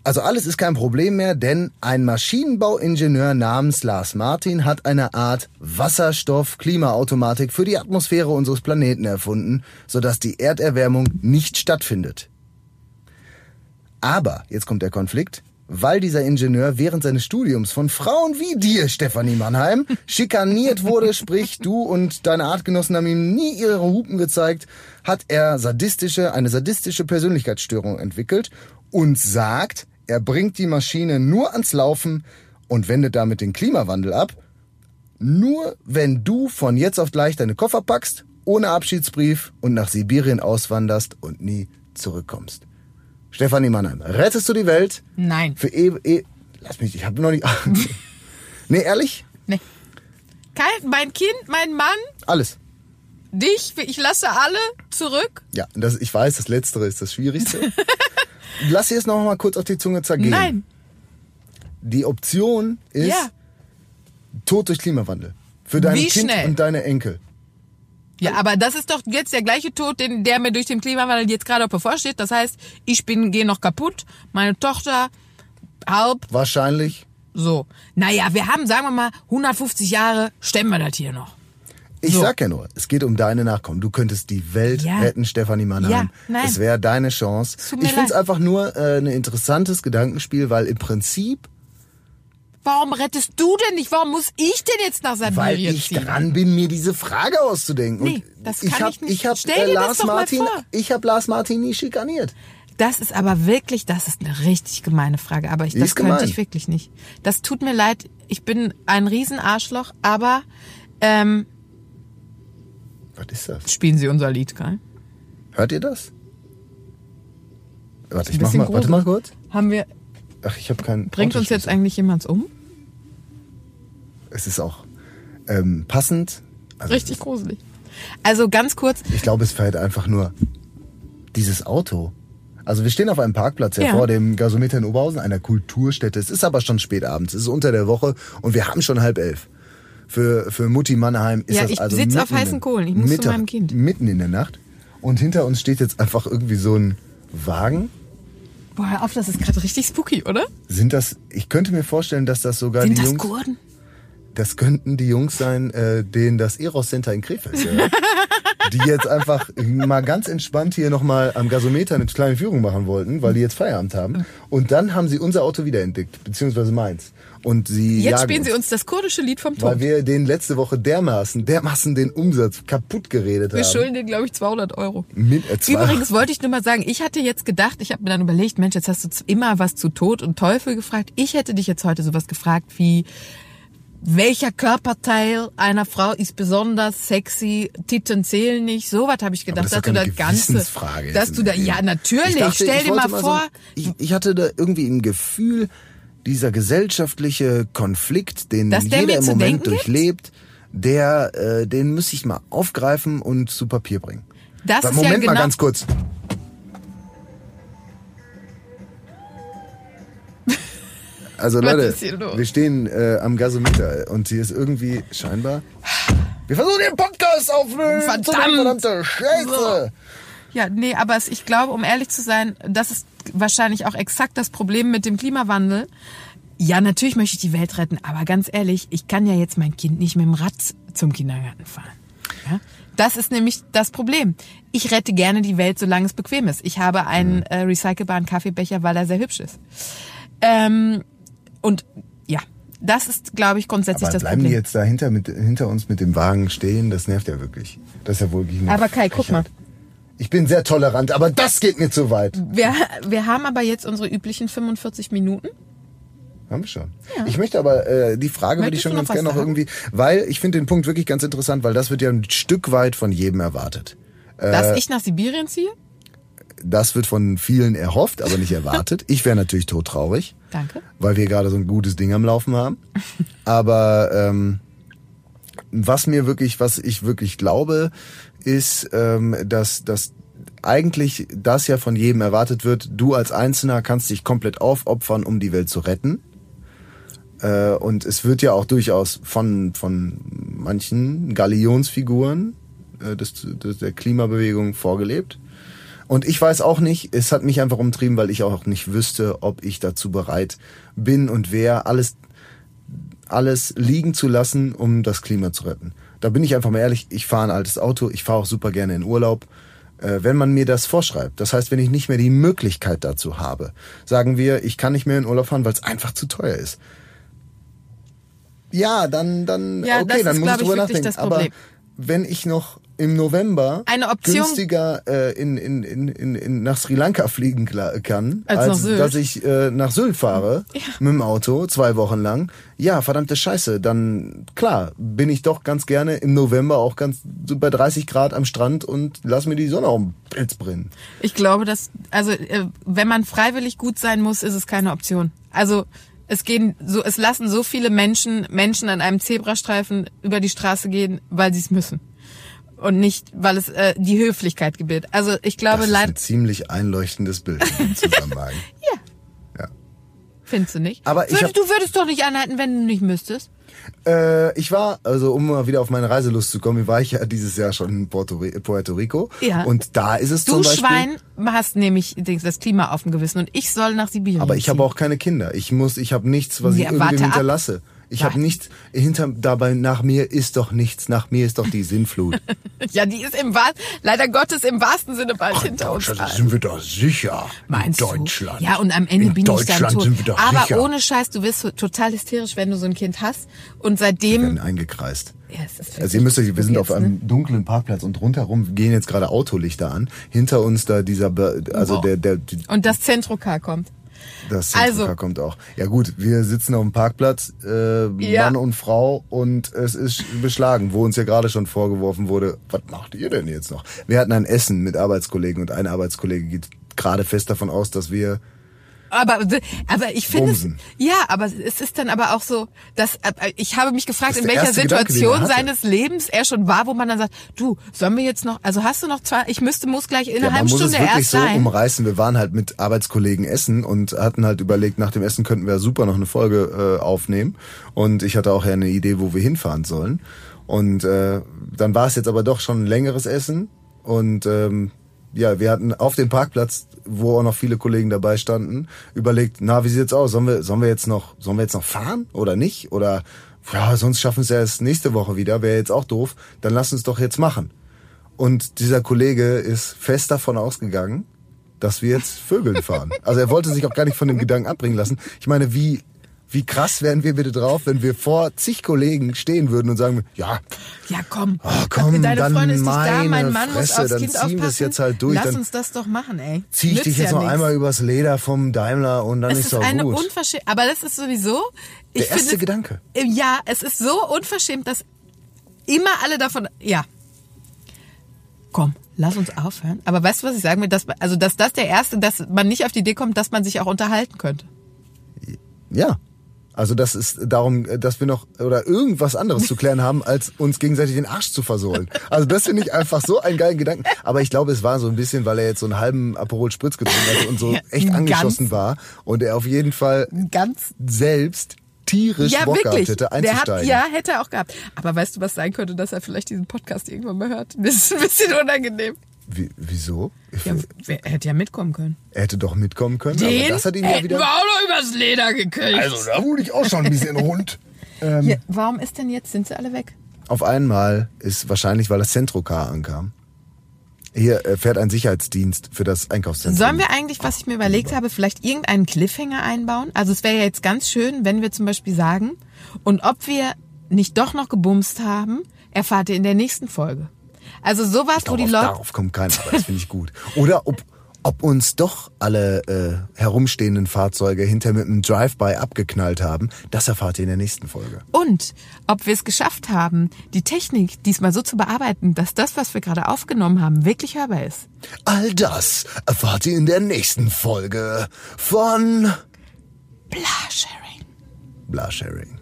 Speaker 3: Also alles ist kein Problem mehr, denn ein Maschinenbauingenieur namens Lars Martin hat eine Art Wasserstoff-Klimaautomatik für die Atmosphäre unseres Planeten erfunden, sodass die Erderwärmung nicht stattfindet. Aber, jetzt kommt der Konflikt, weil dieser Ingenieur während seines Studiums von Frauen wie dir, Stefanie Mannheim, schikaniert wurde, sprich du und deine Artgenossen haben ihm nie ihre Hupen gezeigt, hat er sadistische, eine sadistische Persönlichkeitsstörung entwickelt und sagt, er bringt die Maschine nur ans Laufen und wendet damit den Klimawandel ab, nur wenn du von jetzt auf gleich deine Koffer packst, ohne Abschiedsbrief und nach Sibirien auswanderst und nie zurückkommst. Stefanie Mannheim, rettest du die Welt?
Speaker 1: Nein.
Speaker 3: Für e, e Lass mich, ich habe noch nicht. nee, ehrlich?
Speaker 1: Nee. Kein, mein Kind, mein Mann,
Speaker 3: Alles.
Speaker 1: dich, ich lasse alle zurück.
Speaker 3: Ja, das, ich weiß, das Letztere ist das Schwierigste. Lass dir es noch mal kurz auf die Zunge zergehen.
Speaker 1: Nein.
Speaker 3: Die Option ist
Speaker 1: Ja.
Speaker 3: Tod durch Klimawandel. Für dein
Speaker 1: Wie
Speaker 3: Kind
Speaker 1: schnell?
Speaker 3: und deine Enkel.
Speaker 1: Ja, aber das ist doch jetzt der gleiche Tod, den, der mir durch den Klimawandel jetzt gerade bevorsteht. Das heißt, ich bin, gehe noch kaputt, meine Tochter halb,
Speaker 3: Wahrscheinlich.
Speaker 1: so. Naja, wir haben, sagen wir mal, 150 Jahre, stemmen wir das hier noch.
Speaker 3: Ich
Speaker 1: So.
Speaker 3: sag ja nur, es geht um deine Nachkommen. Du könntest die Welt
Speaker 1: Ja.
Speaker 3: retten, Stefanie Mannheim.
Speaker 1: Ja, nein.
Speaker 3: Es wäre deine Chance. Ich finde es einfach nur äh, ein interessantes Gedankenspiel, weil im Prinzip,
Speaker 1: Warum rettest du denn nicht? Warum muss ich denn jetzt nach Sibirien
Speaker 3: weil ich
Speaker 1: ziehen?
Speaker 3: dran bin, mir diese Frage auszudenken.
Speaker 1: Nee,
Speaker 3: Und
Speaker 1: das
Speaker 3: ich
Speaker 1: kann
Speaker 3: hab,
Speaker 1: ich nicht.
Speaker 3: Ich habe
Speaker 1: Stell
Speaker 3: äh,
Speaker 1: dir das
Speaker 3: Lars
Speaker 1: doch mal
Speaker 3: Martin,
Speaker 1: vor.
Speaker 3: ich habe Lars Martin nie schikaniert.
Speaker 1: Das ist aber wirklich, das ist eine richtig gemeine Frage. Aber ich, das könnte
Speaker 3: gemein.
Speaker 1: ich wirklich nicht. Das tut mir leid. Ich bin ein Riesenarschloch, aber ähm,
Speaker 3: Was ist das?
Speaker 1: spielen Sie unser Lied, geil?
Speaker 3: Hört ihr das? Warte, ich mach mal, warte mal kurz.
Speaker 1: Haben wir,
Speaker 3: Ach, ich habe keinen.
Speaker 1: bringt uns jetzt eigentlich jemand um?
Speaker 3: Es ist auch ähm, passend
Speaker 1: Richtig gruselig. Also ganz kurz,
Speaker 3: Ich glaube, es fährt einfach nur dieses Auto. Also wir stehen auf einem Parkplatz. Ja. vor dem Gasometer in Oberhausen, einer Kulturstätte. Es ist aber schon spät abends, es ist unter der Woche und wir haben schon halb elf. Für, für Mutti Mannheim ist
Speaker 1: Ja,
Speaker 3: das
Speaker 1: ich
Speaker 3: also
Speaker 1: sitz auf
Speaker 3: mitten
Speaker 1: heißen Kohlen. Ich muss zu
Speaker 3: Mittag,
Speaker 1: meinem Kind.
Speaker 3: Mitten in der Nacht. Und hinter uns steht jetzt einfach irgendwie so ein Wagen.
Speaker 1: boah, hör auf, das ist gerade richtig spooky, oder?
Speaker 3: Sind das, ich könnte mir vorstellen, dass das sogar
Speaker 1: Sind
Speaker 3: die
Speaker 1: das
Speaker 3: Jungs,
Speaker 1: Kurden?
Speaker 3: das könnten die Jungs sein, äh, denen das Eros Center in Krefeld gehört. die jetzt einfach mal ganz entspannt hier nochmal am Gasometer eine kleine Führung machen wollten, weil die jetzt Feierabend haben. Und dann haben sie unser Auto wiederentdeckt, beziehungsweise meins. Und sie
Speaker 1: Jetzt spielen sie uns das kurdische Lied vom
Speaker 3: Weil
Speaker 1: Tod.
Speaker 3: wir denen letzte Woche dermaßen, dermaßen den Umsatz kaputt geredet
Speaker 1: Wir
Speaker 3: haben.
Speaker 1: schulden denen, glaube ich, 200 Euro.
Speaker 3: Mit, äh,
Speaker 1: Übrigens wollte ich nur mal sagen, ich hatte jetzt gedacht, ich habe mir dann überlegt, Mensch, jetzt hast du immer was zu Tod und Teufel gefragt. Ich hätte dich jetzt heute sowas gefragt wie, welcher Körperteil einer Frau ist besonders sexy, Titten zählen nicht, sowas habe ich gedacht,
Speaker 3: das ist
Speaker 1: dass du das Ganze, dass du da, ja natürlich,
Speaker 3: Ich dachte,
Speaker 1: stell dir mal
Speaker 3: so
Speaker 1: vor,
Speaker 3: ein- ich, ich hatte da irgendwie ein Gefühl, dieser gesellschaftliche Konflikt, den
Speaker 1: Dass der
Speaker 3: jeder im Moment durchlebt, der, äh, den muss ich mal aufgreifen und zu Papier bringen.
Speaker 1: das
Speaker 3: Aber
Speaker 1: ist
Speaker 3: Moment
Speaker 1: ja genau,
Speaker 3: mal ganz kurz. Also Leute, wir stehen äh, am Gasometer und hier ist irgendwie scheinbar. Wir versuchen den Podcast aufnehmen.
Speaker 1: Verdammt!
Speaker 3: Verdammte Scheiße!
Speaker 1: Ja, nee, aber es, ich glaube, um ehrlich zu sein, das ist wahrscheinlich auch exakt das Problem mit dem Klimawandel. Ja, natürlich möchte ich die Welt retten, aber ganz ehrlich, ich kann ja jetzt mein Kind nicht mit dem Rad zum Kindergarten fahren. Ja? Das ist nämlich das Problem. Ich rette gerne die Welt, solange es bequem ist. Ich habe einen äh, recycelbaren Kaffeebecher, weil er sehr hübsch ist. Ähm, und ja, das ist, glaube ich, grundsätzlich
Speaker 3: Aber
Speaker 1: das
Speaker 3: bleiben die
Speaker 1: Problem.
Speaker 3: jetzt dahinter mit, hinter uns mit dem Wagen stehen? Das nervt ja wirklich. Das ist ja wohl eine
Speaker 1: Aber Kai, guck mal.
Speaker 3: Ich bin sehr tolerant, aber das geht mir zu weit.
Speaker 1: Wir, wir haben aber jetzt unsere üblichen 45 Minuten.
Speaker 3: Haben wir schon. Ich möchte aber, äh, die Frage würde ich schon ganz gerne noch irgendwie, weil ich finde den Punkt wirklich ganz interessant, weil das wird ja ein Stück weit von jedem erwartet.
Speaker 1: Dass ich nach Sibirien ziehe?
Speaker 3: Das wird von vielen erhofft, aber nicht erwartet. Ich wäre natürlich todtraurig,
Speaker 1: Danke.
Speaker 3: weil wir gerade so ein gutes Ding am Laufen haben. Aber ähm, was mir wirklich, was ich wirklich glaube, ist, ähm, dass, dass eigentlich das ja von jedem erwartet wird. Du als Einzelner kannst dich komplett aufopfern, um die Welt zu retten. Äh, und es wird ja auch durchaus von, von manchen Galionsfiguren äh, des, des, der Klimabewegung vorgelebt. Und ich weiß auch nicht, es hat mich einfach umtrieben, weil ich auch nicht wüsste, ob ich dazu bereit bin und wer alles, alles liegen zu lassen, um das Klima zu retten. Da bin ich einfach mal ehrlich, ich fahre ein altes Auto, ich fahre auch super gerne in Urlaub. Äh, wenn man mir das vorschreibt, das heißt, wenn ich nicht mehr die Möglichkeit dazu habe, sagen wir, ich kann nicht mehr in Urlaub fahren, weil es einfach zu teuer ist. Ja, dann, dann,
Speaker 1: Ja,
Speaker 3: okay, dann
Speaker 1: ist,
Speaker 3: muss ich drüber nachdenken.
Speaker 1: das
Speaker 3: Aber wenn ich noch im November
Speaker 1: Eine Option-
Speaker 3: günstiger äh, in, in, in, in, in, nach Sri Lanka fliegen kann,
Speaker 1: Als
Speaker 3: als dass ich äh, nach Sylt fahre mit dem Auto zwei Wochen lang. Ja, verdammte Scheiße. Dann klar bin ich doch ganz gerne im November auch ganz so bei 30 Grad am Strand und lass mir die Sonne auf den Pilz brennen.
Speaker 1: Ich glaube, dass, also, äh, wenn man freiwillig gut sein muss, ist es keine Option. Also, es gehen so, es lassen so viele Menschen, Menschen an einem Zebrastreifen über die Straße gehen, weil sie es müssen. Und nicht, weil es äh, die Höflichkeit gebiert. Also, ich glaube,
Speaker 3: Das ist
Speaker 1: leider,
Speaker 3: ein ziemlich einleuchtendes Bild dem Zusammenhang.
Speaker 1: findest du nicht?
Speaker 3: Aber ich
Speaker 1: Würdest, du würdest doch nicht anhalten, wenn du nicht müsstest.
Speaker 3: Äh, ich war, also um mal wieder auf meine Reiselust zu kommen, war ich ja dieses Jahr schon in Puerto, Puerto Rico.
Speaker 1: Ja.
Speaker 3: Und da ist es
Speaker 1: Du
Speaker 3: zum Beispiel.
Speaker 1: Schwein hast nämlich das Klima auf dem Gewissen und ich soll nach Sibirien.
Speaker 3: Aber ich habe auch keine Kinder. Ich muss, ich habe nichts, was
Speaker 1: Ja,
Speaker 3: ich irgendwie
Speaker 1: warte ab.
Speaker 3: Ich habe nichts hinter dabei nach mir ist doch nichts. Nach mir ist doch die Sinnflut.
Speaker 1: Ja, die ist im wahr, leider Gottes im wahrsten Sinne bald hinter uns. Allen.
Speaker 3: sind wir doch sicher.
Speaker 1: Meinst
Speaker 3: in Deutschland.
Speaker 1: Du? Ja, und am Ende
Speaker 3: in
Speaker 1: bin
Speaker 3: Deutschland
Speaker 1: ich dann tot.
Speaker 3: sind wir doch
Speaker 1: Aber
Speaker 3: sicher.
Speaker 1: ohne Scheiß, du wirst total hysterisch, wenn du so ein Kind hast. Und
Speaker 3: Wir
Speaker 1: seitdem.
Speaker 3: werden eingekreist.
Speaker 1: Ja,
Speaker 3: Also ihr müsst euch, wir sind auf
Speaker 1: jetzt,
Speaker 3: einem
Speaker 1: ne?
Speaker 3: dunklen Parkplatz und rundherum gehen jetzt gerade Autolichter an. Hinter uns da dieser, Be also
Speaker 1: Wow.
Speaker 3: der, der,
Speaker 1: Und das Zentrocar kommt.
Speaker 3: Das
Speaker 1: Also-
Speaker 3: also, kommt auch. Ja gut, wir sitzen auf dem Parkplatz, äh,
Speaker 1: Ja.
Speaker 3: Mann und Frau, und es ist beschlagen, wo uns ja gerade schon vorgeworfen wurde, was macht ihr denn jetzt noch? Wir hatten ein Essen mit Arbeitskollegen und ein Arbeitskollege geht gerade fest davon aus, dass wir
Speaker 1: Aber, aber ich finde es, ja, aber es ist dann aber auch so, dass äh, ich habe mich gefragt, in welcher
Speaker 3: Gedanke, er
Speaker 1: Situation
Speaker 3: hatte.
Speaker 1: seines Lebens er schon war, wo man dann sagt, du, sollen wir jetzt noch, also hast du noch zwei, ich müsste, muss gleich in einer
Speaker 3: Ja, man
Speaker 1: halben
Speaker 3: muss es
Speaker 1: Stunde
Speaker 3: wirklich
Speaker 1: erst
Speaker 3: so
Speaker 1: sein.
Speaker 3: umreißen. Wir waren halt mit Arbeitskollegen essen und hatten halt überlegt, nach dem Essen könnten wir super noch eine Folge äh, aufnehmen. Und ich hatte auch ja eine Idee, wo wir hinfahren sollen. Und äh, dann war es jetzt aber doch schon ein längeres Essen. Und ähm, ja, wir hatten auf dem Parkplatz, wo auch noch viele Kollegen dabei standen, überlegt, na, wie sieht's aus? Sollen wir, sollen wir jetzt noch, sollen wir jetzt noch fahren oder nicht? Oder ja, sonst schaffen es ja erst nächste Woche wieder, wäre jetzt auch doof. Dann lass uns doch jetzt machen. Und dieser Kollege ist fest davon ausgegangen, dass wir jetzt Vögeln fahren. Also er wollte sich auch gar nicht von dem Gedanken abbringen lassen. Ich meine, wie, wie krass wären wir bitte drauf, wenn wir vor zig Kollegen stehen würden und sagen, ja,
Speaker 1: ja, komm.
Speaker 3: Oh, komm,
Speaker 1: Deine
Speaker 3: dann
Speaker 1: Freundin ist nicht da, mein Mann muss
Speaker 3: Fresse,
Speaker 1: aufs
Speaker 3: dann
Speaker 1: Kind
Speaker 3: ziehen wir es
Speaker 1: aufpassen.
Speaker 3: jetzt halt durch,
Speaker 1: Lass
Speaker 3: dann
Speaker 1: uns das doch machen, ey.
Speaker 3: zieh ich
Speaker 1: Nützt
Speaker 3: dich jetzt
Speaker 1: ja
Speaker 3: noch
Speaker 1: nix.
Speaker 3: einmal übers Leder vom Daimler und dann
Speaker 1: Es
Speaker 3: ist
Speaker 1: ist
Speaker 3: doch
Speaker 1: eine
Speaker 3: gut.
Speaker 1: unverschämt, aber das ist sowieso. Ich
Speaker 3: Der erste
Speaker 1: finde,
Speaker 3: Gedanke.
Speaker 1: Ja, es ist so unverschämt, dass immer alle davon. Ja. Komm, lass uns aufhören. Aber weißt du, was ich sagen will? Dass, also, dass das der erste, dass man nicht auf die Idee kommt, dass man sich auch unterhalten könnte.
Speaker 3: Ja. Also das ist darum, dass wir noch oder irgendwas anderes zu klären haben, als uns gegenseitig den Arsch zu versohlen. Also das finde ich einfach so einen geilen Gedanken. Aber ich glaube, es war so ein bisschen, weil er jetzt so einen halben Aperol Spritz getrunken hat und so echt angeschossen war und er auf jeden Fall
Speaker 1: Ganz.
Speaker 3: selbst tierisch
Speaker 1: Ja,
Speaker 3: Bock
Speaker 1: wirklich.
Speaker 3: gehabt hätte
Speaker 1: Der hat,
Speaker 3: einzusteigen.
Speaker 1: ja, hätte er auch gehabt. Aber weißt du, was sein könnte, dass er vielleicht diesen Podcast irgendwann mal hört? Das ist ein bisschen unangenehm.
Speaker 3: Wie, wieso?
Speaker 1: Ja, er hätte ja mitkommen können.
Speaker 3: Er hätte doch mitkommen können, aber
Speaker 1: Den
Speaker 3: das hat ihn ja wieder.
Speaker 1: wir auch noch übers Leder gekriegt.
Speaker 3: Also da wurde ich auch schon ein bisschen rund. Ähm,
Speaker 1: ja, warum ist denn jetzt, sind sie alle weg?
Speaker 3: Auf einmal ist wahrscheinlich, weil das Centrocar ankam. Hier äh, fährt ein Sicherheitsdienst für das Einkaufszentrum.
Speaker 1: Sollen wir eigentlich, was ich mir überlegt habe, vielleicht irgendeinen Cliffhanger einbauen? Also es wäre ja jetzt ganz schön, wenn wir zum Beispiel sagen, und ob wir nicht doch noch gebumst haben, erfahrt ihr in der nächsten Folge. Also sowas, wo die Leute...
Speaker 3: darauf kommt keiner, aber das finde ich gut. Oder ob, ob uns doch alle äh, herumstehenden Fahrzeuge hinter mit einem Drive-by abgeknallt haben, das erfahrt ihr in der nächsten Folge.
Speaker 1: Und ob wir es geschafft haben, die Technik diesmal so zu bearbeiten, dass das, was wir gerade aufgenommen haben, wirklich hörbar ist.
Speaker 3: All das erfahrt ihr in der nächsten Folge von
Speaker 1: Blasharing.
Speaker 3: Blasharing.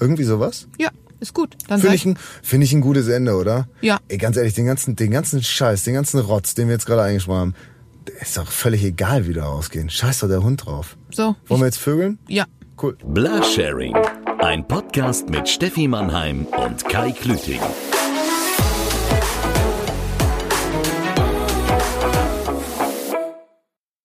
Speaker 3: Irgendwie sowas?
Speaker 1: Ja, ist gut. Dann
Speaker 3: Finde
Speaker 1: sag
Speaker 3: ich, ein, finde ich ein gutes Ende, oder?
Speaker 1: Ja.
Speaker 3: Ey, ganz ehrlich, den ganzen, den ganzen Scheiß, den ganzen Rotz, den wir jetzt gerade eingesprochen haben, ist doch völlig egal, wie wir ausgehen. Scheiß doch der Hund drauf.
Speaker 1: so.
Speaker 3: Wollen wir jetzt vögeln?
Speaker 1: ja.
Speaker 3: Cool.
Speaker 2: Blasharing. Ein Podcast mit Steffi Mannheim und Kai Klüting.